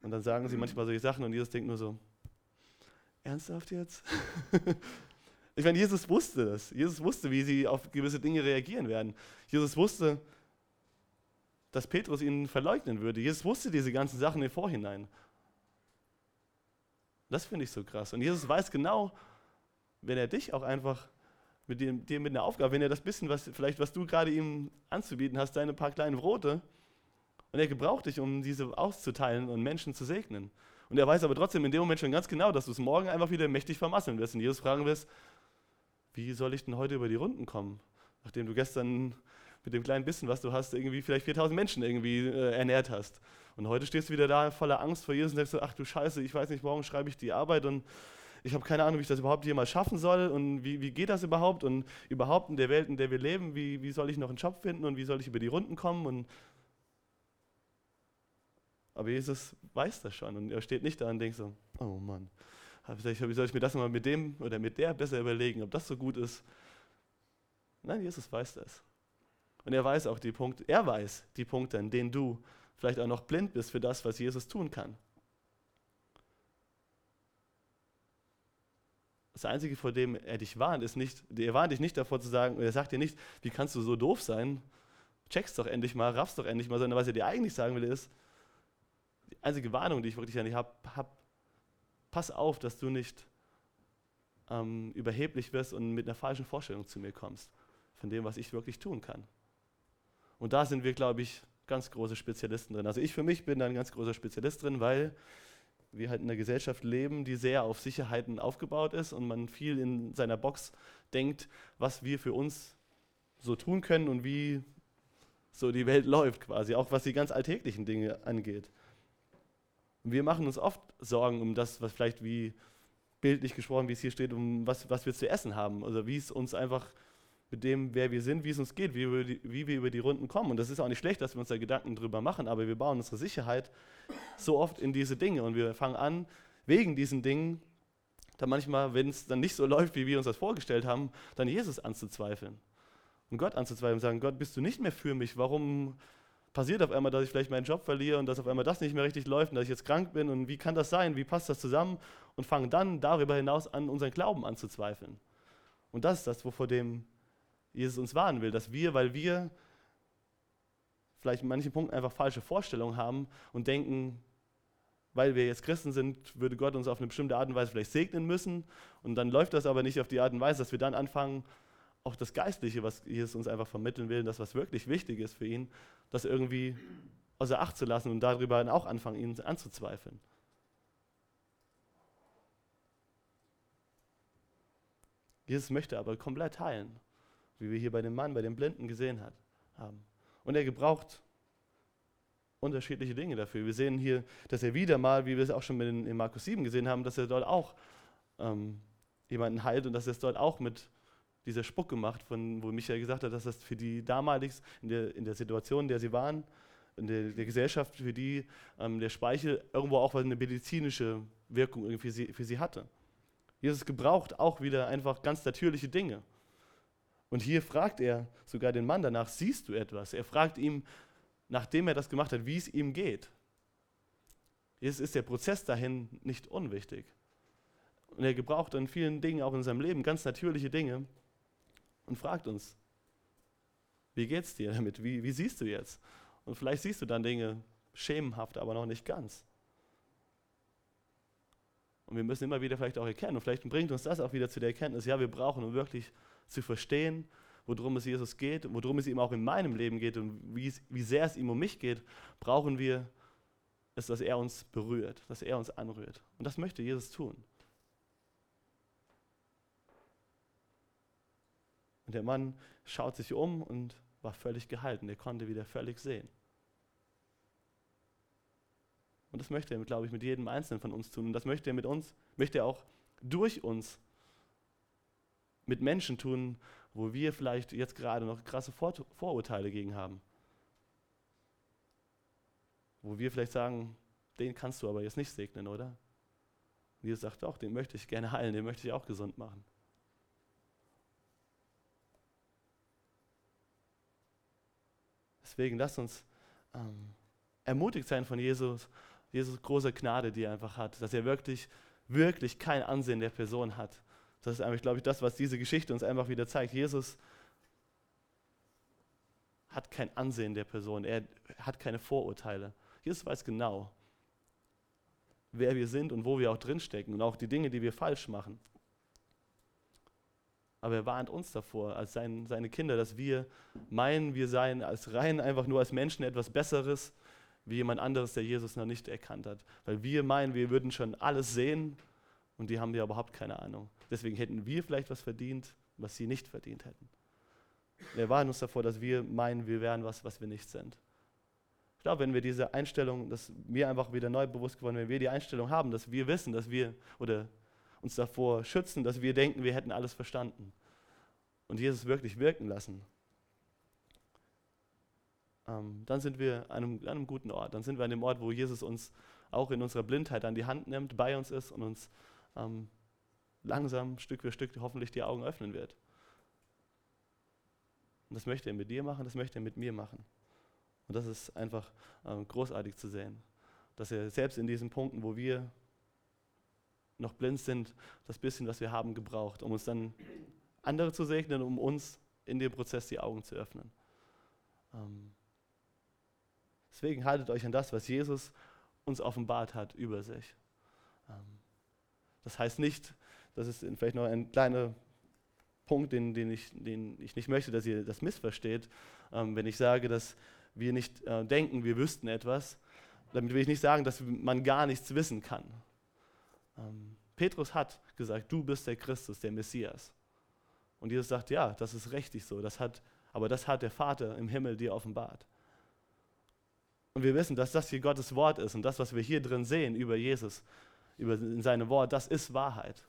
Und dann sagen sie manchmal solche Sachen und Jesus denkt nur so, ernsthaft jetzt? ich meine, Jesus wusste das. Jesus wusste, wie sie auf gewisse Dinge reagieren werden. Jesus wusste, dass Petrus ihn verleugnen würde. Jesus wusste diese ganzen Sachen im Vorhinein. Das finde ich so krass. Und Jesus weiß genau, wenn er dich auch einfach mit dem, dir mit einer Aufgabe, wenn er das bisschen, was vielleicht was du gerade ihm anzubieten hast, deine paar kleinen Brote, und er gebraucht dich, um diese auszuteilen und Menschen zu segnen. Und er weiß aber trotzdem in dem Moment schon ganz genau, dass du es morgen einfach wieder mächtig vermasseln wirst. Und Jesus fragen wirst, wie soll ich denn heute über die Runden kommen? Nachdem du gestern mit dem kleinen Bissen, was du hast, irgendwie vielleicht 4000 Menschen irgendwie äh, ernährt hast. Und heute stehst du wieder da voller Angst vor Jesus und denkst so, ach du Scheiße, ich weiß nicht, morgen schreibe ich die Arbeit und ich habe keine Ahnung, wie ich das überhaupt jemals schaffen soll und wie, wie geht das überhaupt und überhaupt in der Welt, in der wir leben, wie, wie soll ich noch einen Job finden und wie soll ich über die Runden kommen und aber Jesus weiß das schon und er steht nicht da und denkt so, oh Mann, wie soll ich mir das mal mit dem oder mit der besser überlegen, ob das so gut ist? Nein, Jesus weiß das. Und er weiß auch die Punkte, er weiß die Punkte, in denen du vielleicht auch noch blind bist für das, was Jesus tun kann. Das Einzige, vor dem er dich warnt, ist nicht, er warnt dich nicht davor zu sagen, er sagt dir nicht, wie kannst du so doof sein? Checkst doch endlich mal, raffst doch endlich mal, sondern was er dir eigentlich sagen will, ist, die einzige Warnung, die ich wirklich an dich habe, hab, pass auf, dass du nicht ähm, überheblich wirst und mit einer falschen Vorstellung zu mir kommst, von dem, was ich wirklich tun kann. Und da sind wir, glaube ich, ganz große Spezialisten drin. Also ich für mich bin da ein ganz großer Spezialist drin, weil wir halt in einer Gesellschaft leben, die sehr auf Sicherheiten aufgebaut ist und man viel in seiner Box denkt, was wir für uns so tun können und wie so die Welt läuft quasi, auch was die ganz alltäglichen Dinge angeht. Wir machen uns oft Sorgen um das, was vielleicht wie bildlich gesprochen, wie es hier steht, um was, was wir zu essen haben, oder wie es uns einfach mit dem, wer wir sind, wie es uns geht, wie wir, die, wie wir über die Runden kommen. Und das ist auch nicht schlecht, dass wir uns da Gedanken drüber machen, aber wir bauen unsere Sicherheit so oft in diese Dinge und wir fangen an, wegen diesen Dingen, dann manchmal, wenn es dann nicht so läuft, wie wir uns das vorgestellt haben, dann Jesus anzuzweifeln. Und Gott anzuzweifeln und sagen, Gott, bist du nicht mehr für mich? Warum passiert auf einmal, dass ich vielleicht meinen Job verliere und dass auf einmal das nicht mehr richtig läuft und dass ich jetzt krank bin und wie kann das sein? Wie passt das zusammen? Und fangen dann darüber hinaus an, unseren Glauben anzuzweifeln. Und das ist das, wovor dem Jesus uns warnen will, dass wir, weil wir vielleicht in manchen Punkten einfach falsche Vorstellungen haben und denken, weil wir jetzt Christen sind, würde Gott uns auf eine bestimmte Art und Weise vielleicht segnen müssen. Und dann läuft das aber nicht auf die Art und Weise, dass wir dann anfangen, auch das Geistliche, was Jesus uns einfach vermitteln will, das, was wirklich wichtig ist für ihn, das irgendwie außer Acht zu lassen und darüber dann auch anfangen, ihn anzuzweifeln. Jesus möchte aber komplett heilen wie wir hier bei dem Mann, bei dem Blinden gesehen hat, haben. Und er gebraucht unterschiedliche Dinge dafür. Wir sehen hier, dass er wieder mal, wie wir es auch schon in, in Markus 7 gesehen haben, dass er dort auch ähm, jemanden heilt und dass er es dort auch mit dieser Spucke macht, von, wo Michael gesagt hat, dass das für die damalig, in der, in der Situation, in der sie waren, in der, der Gesellschaft, für die ähm, der Speichel irgendwo auch eine medizinische Wirkung für sie, für sie hatte. Jesus gebraucht auch wieder einfach ganz natürliche Dinge. Und hier fragt er sogar den Mann danach, siehst du etwas? Er fragt ihm, nachdem er das gemacht hat, wie es ihm geht. Jetzt ist der Prozess dahin nicht unwichtig. Und er gebraucht in vielen Dingen, auch in seinem Leben, ganz natürliche Dinge und fragt uns, wie geht's dir damit? Wie, wie siehst du jetzt? Und vielleicht siehst du dann Dinge schemenhaft, aber noch nicht ganz. Und wir müssen immer wieder vielleicht auch erkennen, und vielleicht bringt uns das auch wieder zu der Erkenntnis, ja, wir brauchen wirklich zu verstehen, worum es Jesus geht, worum es ihm auch in meinem Leben geht und wie, es, wie sehr es ihm um mich geht, brauchen wir es, dass er uns berührt, dass er uns anrührt. Und das möchte Jesus tun. Und der Mann schaut sich um und war völlig gehalten. Er konnte wieder völlig sehen. Und das möchte er, glaube ich, mit jedem Einzelnen von uns tun. Und das möchte er mit uns, möchte er auch durch uns mit Menschen tun, wo wir vielleicht jetzt gerade noch krasse Vor Vorurteile gegen haben. Wo wir vielleicht sagen, den kannst du aber jetzt nicht segnen, oder? Und Jesus sagt doch, den möchte ich gerne heilen, den möchte ich auch gesund machen. Deswegen lasst uns ähm, ermutigt sein von Jesus, Jesus große Gnade, die er einfach hat, dass er wirklich, wirklich kein Ansehen der Person hat, das ist eigentlich, glaube ich, das, was diese Geschichte uns einfach wieder zeigt. Jesus hat kein Ansehen der Person, er hat keine Vorurteile. Jesus weiß genau, wer wir sind und wo wir auch drinstecken und auch die Dinge, die wir falsch machen. Aber er warnt uns davor, als sein, seine Kinder, dass wir meinen, wir seien als rein einfach nur als Menschen etwas Besseres, wie jemand anderes, der Jesus noch nicht erkannt hat. Weil wir meinen, wir würden schon alles sehen und die haben ja überhaupt keine Ahnung. Deswegen hätten wir vielleicht was verdient, was sie nicht verdient hätten. Wir warnen uns davor, dass wir meinen, wir wären was, was wir nicht sind. Ich glaube, wenn wir diese Einstellung, dass mir einfach wieder neu bewusst geworden, wenn wir die Einstellung haben, dass wir wissen, dass wir oder uns davor schützen, dass wir denken, wir hätten alles verstanden und Jesus wirklich wirken lassen, ähm, dann sind wir an einem, an einem guten Ort. Dann sind wir an dem Ort, wo Jesus uns auch in unserer Blindheit an die Hand nimmt, bei uns ist und uns ähm, langsam Stück für Stück hoffentlich die Augen öffnen wird. Und das möchte er mit dir machen, das möchte er mit mir machen. Und das ist einfach ähm, großartig zu sehen, dass er selbst in diesen Punkten, wo wir noch blind sind, das bisschen, was wir haben, gebraucht, um uns dann andere zu segnen, um uns in dem Prozess die Augen zu öffnen. Ähm, deswegen haltet euch an das, was Jesus uns offenbart hat über sich. Ähm, das heißt nicht, das ist vielleicht noch ein kleiner Punkt, den, den, ich, den ich nicht möchte, dass ihr das missversteht, ähm, wenn ich sage, dass wir nicht äh, denken, wir wüssten etwas. Damit will ich nicht sagen, dass man gar nichts wissen kann. Ähm, Petrus hat gesagt, du bist der Christus, der Messias. Und Jesus sagt, ja, das ist richtig so, das hat, aber das hat der Vater im Himmel dir offenbart. Und wir wissen, dass das hier Gottes Wort ist und das, was wir hier drin sehen über Jesus, über seine Wort, das ist Wahrheit.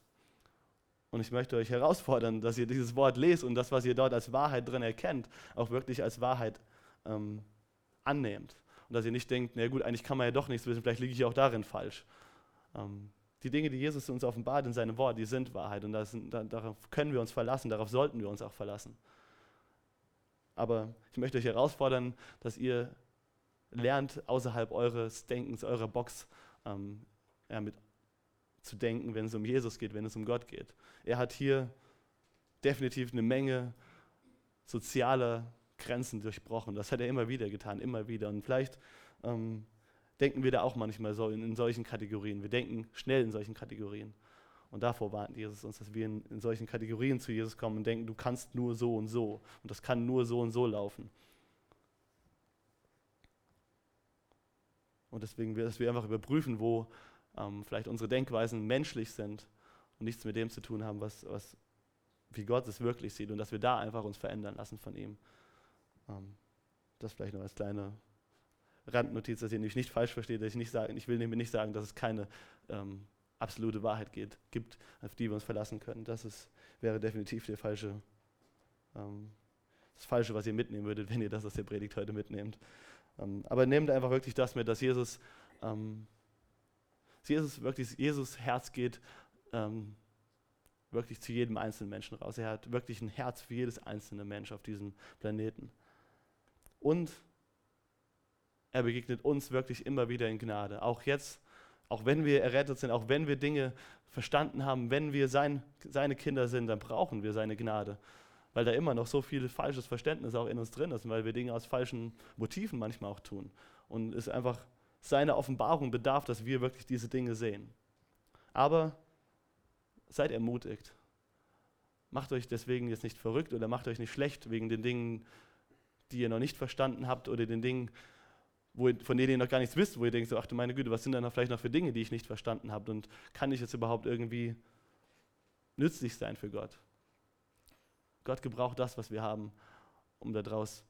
Und ich möchte euch herausfordern, dass ihr dieses Wort lest und das, was ihr dort als Wahrheit drin erkennt, auch wirklich als Wahrheit ähm, annehmt. Und dass ihr nicht denkt, na gut, eigentlich kann man ja doch nichts wissen, vielleicht liege ich auch darin falsch. Ähm, die Dinge, die Jesus uns offenbart in seinem Wort, die sind Wahrheit und sind, da, darauf können wir uns verlassen, darauf sollten wir uns auch verlassen. Aber ich möchte euch herausfordern, dass ihr lernt, außerhalb eures Denkens, eurer Box ähm, ja, mit zu denken, wenn es um Jesus geht, wenn es um Gott geht. Er hat hier definitiv eine Menge sozialer Grenzen durchbrochen. Das hat er immer wieder getan, immer wieder. Und vielleicht ähm, denken wir da auch manchmal so in, in, solchen Kategorien. Wir denken schnell in solchen Kategorien. Und davor warnt Jesus uns, dass wir in, in solchen Kategorien zu Jesus kommen und denken, du kannst nur so und so. Und das kann nur so und so laufen. Und deswegen, dass wir einfach überprüfen, wo ähm, vielleicht unsere Denkweisen menschlich sind und nichts mit dem zu tun haben, was, was, wie Gott es wirklich sieht und dass wir da einfach uns verändern lassen von ihm. Ähm, das vielleicht noch als kleine Randnotiz, dass ihr mich nicht falsch versteht, dass ich nicht sagen, ich will nämlich nicht sagen, dass es keine ähm, absolute Wahrheit geht, gibt, auf die wir uns verlassen können. Das ist, wäre definitiv der falsche, ähm, das Falsche, was ihr mitnehmen würdet, wenn ihr das aus der Predigt heute mitnehmt. Ähm, aber nehmt einfach wirklich das mit, dass Jesus ähm, Jesus wirklich, Jesus Herz geht ähm, wirklich zu jedem einzelnen Menschen raus. Er hat wirklich ein Herz für jedes einzelne Mensch auf diesem Planeten. Und er begegnet uns wirklich immer wieder in Gnade. Auch jetzt, auch wenn wir errettet sind, auch wenn wir Dinge verstanden haben, wenn wir sein, seine Kinder sind, dann brauchen wir seine Gnade. Weil da immer noch so viel falsches Verständnis auch in uns drin ist und weil wir Dinge aus falschen Motiven manchmal auch tun. Und es einfach seiner Offenbarung bedarf, dass wir wirklich diese Dinge sehen. Aber seid ermutigt. Macht euch deswegen jetzt nicht verrückt oder macht euch nicht schlecht wegen den Dingen, die ihr noch nicht verstanden habt oder den Dingen, wo, von denen ihr noch gar nichts wisst, wo ihr denkt, so, ach du meine Güte, was sind denn vielleicht noch für Dinge, die ich nicht verstanden habe und kann ich jetzt überhaupt irgendwie nützlich sein für Gott? Gott gebraucht das, was wir haben, um daraus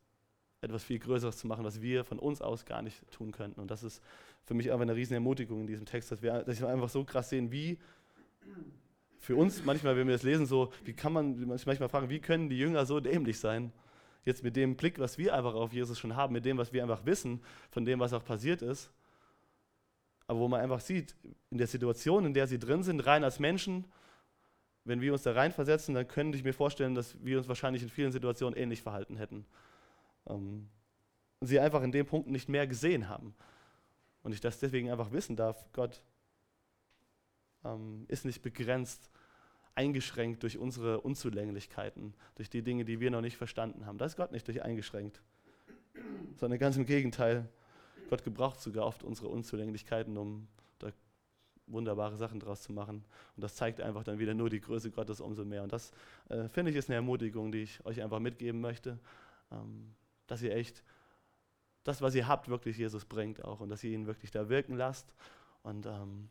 etwas viel Größeres zu machen, was wir von uns aus gar nicht tun könnten. Und das ist für mich einfach eine riesen Ermutigung in diesem Text, dass wir, dass wir einfach so krass sehen, wie für uns manchmal, wenn wir das lesen, so, wie kann man manchmal fragen, wie können die Jünger so dämlich sein? Jetzt mit dem Blick, was wir einfach auf Jesus schon haben, mit dem, was wir einfach wissen, von dem, was auch passiert ist. Aber wo man einfach sieht, in der Situation, in der sie drin sind, rein als Menschen, wenn wir uns da reinversetzen, dann könnte ich mir vorstellen, dass wir uns wahrscheinlich in vielen Situationen ähnlich verhalten hätten ähm, sie einfach in den Punkten nicht mehr gesehen haben. Und ich das deswegen einfach wissen darf, Gott ähm, ist nicht begrenzt, eingeschränkt durch unsere Unzulänglichkeiten, durch die Dinge, die wir noch nicht verstanden haben. Da ist Gott nicht durch eingeschränkt, sondern ganz im Gegenteil. Gott gebraucht sogar oft unsere Unzulänglichkeiten, um da wunderbare Sachen draus zu machen. Und das zeigt einfach dann wieder nur die Größe Gottes umso mehr. Und das äh, finde ich ist eine Ermutigung, die ich euch einfach mitgeben möchte. Ähm, dass ihr echt das, was ihr habt, wirklich Jesus bringt auch und dass ihr ihn wirklich da wirken lasst und ähm,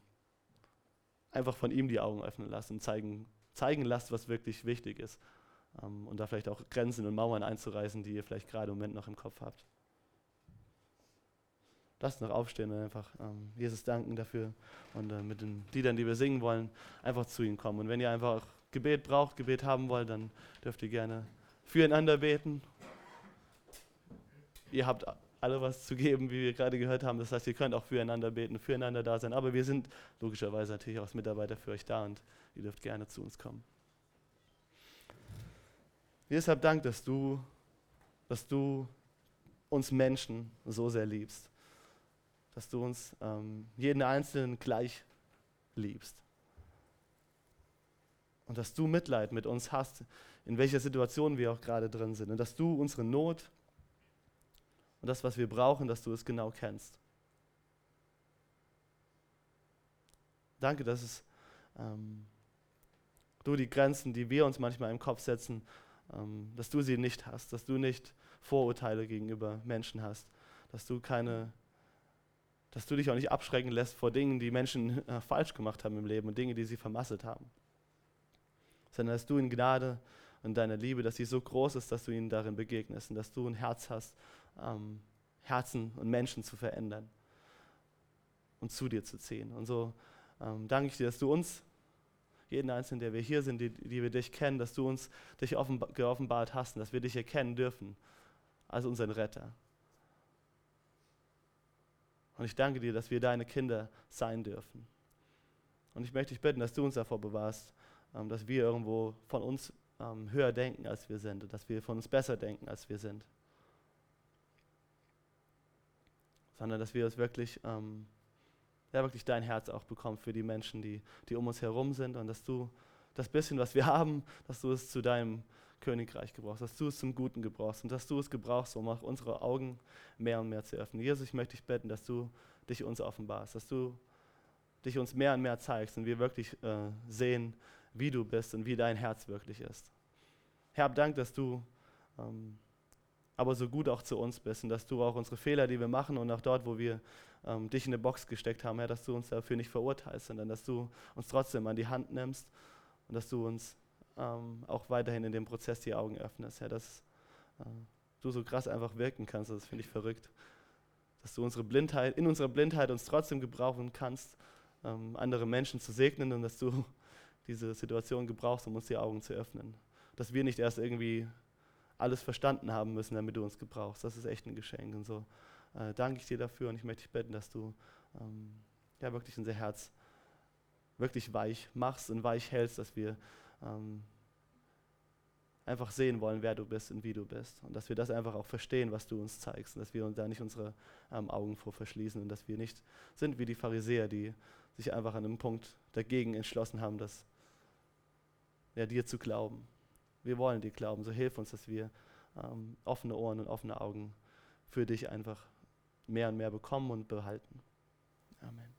einfach von ihm die Augen öffnen lasst und zeigen, zeigen lasst, was wirklich wichtig ist. Ähm, und da vielleicht auch Grenzen und Mauern einzureißen, die ihr vielleicht gerade im Moment noch im Kopf habt. Lasst noch aufstehen und einfach ähm, Jesus danken dafür und äh, mit den Liedern, die wir singen wollen, einfach zu ihm kommen. Und wenn ihr einfach Gebet braucht, Gebet haben wollt, dann dürft ihr gerne füreinander beten. Ihr habt alle was zu geben, wie wir gerade gehört haben. Das heißt, ihr könnt auch füreinander beten, füreinander da sein. Aber wir sind logischerweise natürlich auch als Mitarbeiter für euch da und ihr dürft gerne zu uns kommen. Deshalb Dank, dass du, dass du uns Menschen so sehr liebst. Dass du uns ähm, jeden Einzelnen gleich liebst. Und dass du Mitleid mit uns hast, in welcher Situation wir auch gerade drin sind. Und dass du unsere Not und das, was wir brauchen, dass du es genau kennst. Danke, dass es, ähm, du die Grenzen, die wir uns manchmal im Kopf setzen, ähm, dass du sie nicht hast, dass du nicht Vorurteile gegenüber Menschen hast, dass du keine, dass du dich auch nicht abschrecken lässt vor Dingen, die Menschen äh, falsch gemacht haben im Leben und Dinge, die sie vermasselt haben sondern dass du in Gnade und deiner Liebe, dass sie so groß ist, dass du ihnen darin begegnest und dass du ein Herz hast, ähm, Herzen und Menschen zu verändern und zu dir zu ziehen. Und so ähm, danke ich dir, dass du uns, jeden Einzelnen, der wir hier sind, die, die wir dich kennen, dass du uns dich offenba geoffenbart hast und dass wir dich erkennen dürfen als unseren Retter. Und ich danke dir, dass wir deine Kinder sein dürfen. Und ich möchte dich bitten, dass du uns davor bewahrst, ähm, dass wir irgendwo von uns ähm, höher denken, als wir sind, dass wir von uns besser denken, als wir sind. Sondern dass wir es wirklich, ähm, ja, wirklich dein Herz auch bekommen für die Menschen, die, die um uns herum sind und dass du das bisschen, was wir haben, dass du es zu deinem Königreich gebrauchst, dass du es zum Guten gebrauchst und dass du es gebrauchst, um auch unsere Augen mehr und mehr zu öffnen. Jesus, ich möchte dich bitten, dass du dich uns offenbarst, dass du dich uns mehr und mehr zeigst und wir wirklich äh, sehen, wie du bist und wie dein Herz wirklich ist. Herr, Dank, dass du ähm, aber so gut auch zu uns bist und dass du auch unsere Fehler, die wir machen und auch dort, wo wir ähm, dich in eine Box gesteckt haben, Herr, dass du uns dafür nicht verurteilst, sondern dass du uns trotzdem an die Hand nimmst und dass du uns ähm, auch weiterhin in dem Prozess die Augen öffnest, Herr, dass äh, du so krass einfach wirken kannst, das finde ich verrückt, dass du unsere Blindheit, in unserer Blindheit uns trotzdem gebrauchen kannst, ähm, andere Menschen zu segnen und dass du diese Situation gebrauchst, um uns die Augen zu öffnen. Dass wir nicht erst irgendwie alles verstanden haben müssen, damit du uns gebrauchst. Das ist echt ein Geschenk. Und so äh, danke ich dir dafür und ich möchte dich bitten, dass du ähm, ja, wirklich unser Herz wirklich weich machst und weich hältst, dass wir ähm, einfach sehen wollen, wer du bist und wie du bist. Und dass wir das einfach auch verstehen, was du uns zeigst. Und dass wir uns da nicht unsere ähm, Augen vor verschließen und dass wir nicht sind wie die Pharisäer, die sich einfach an einem Punkt dagegen entschlossen haben, dass ja, dir zu glauben. Wir wollen dir glauben. So hilf uns, dass wir ähm, offene Ohren und offene Augen für dich einfach mehr und mehr bekommen und behalten. Amen.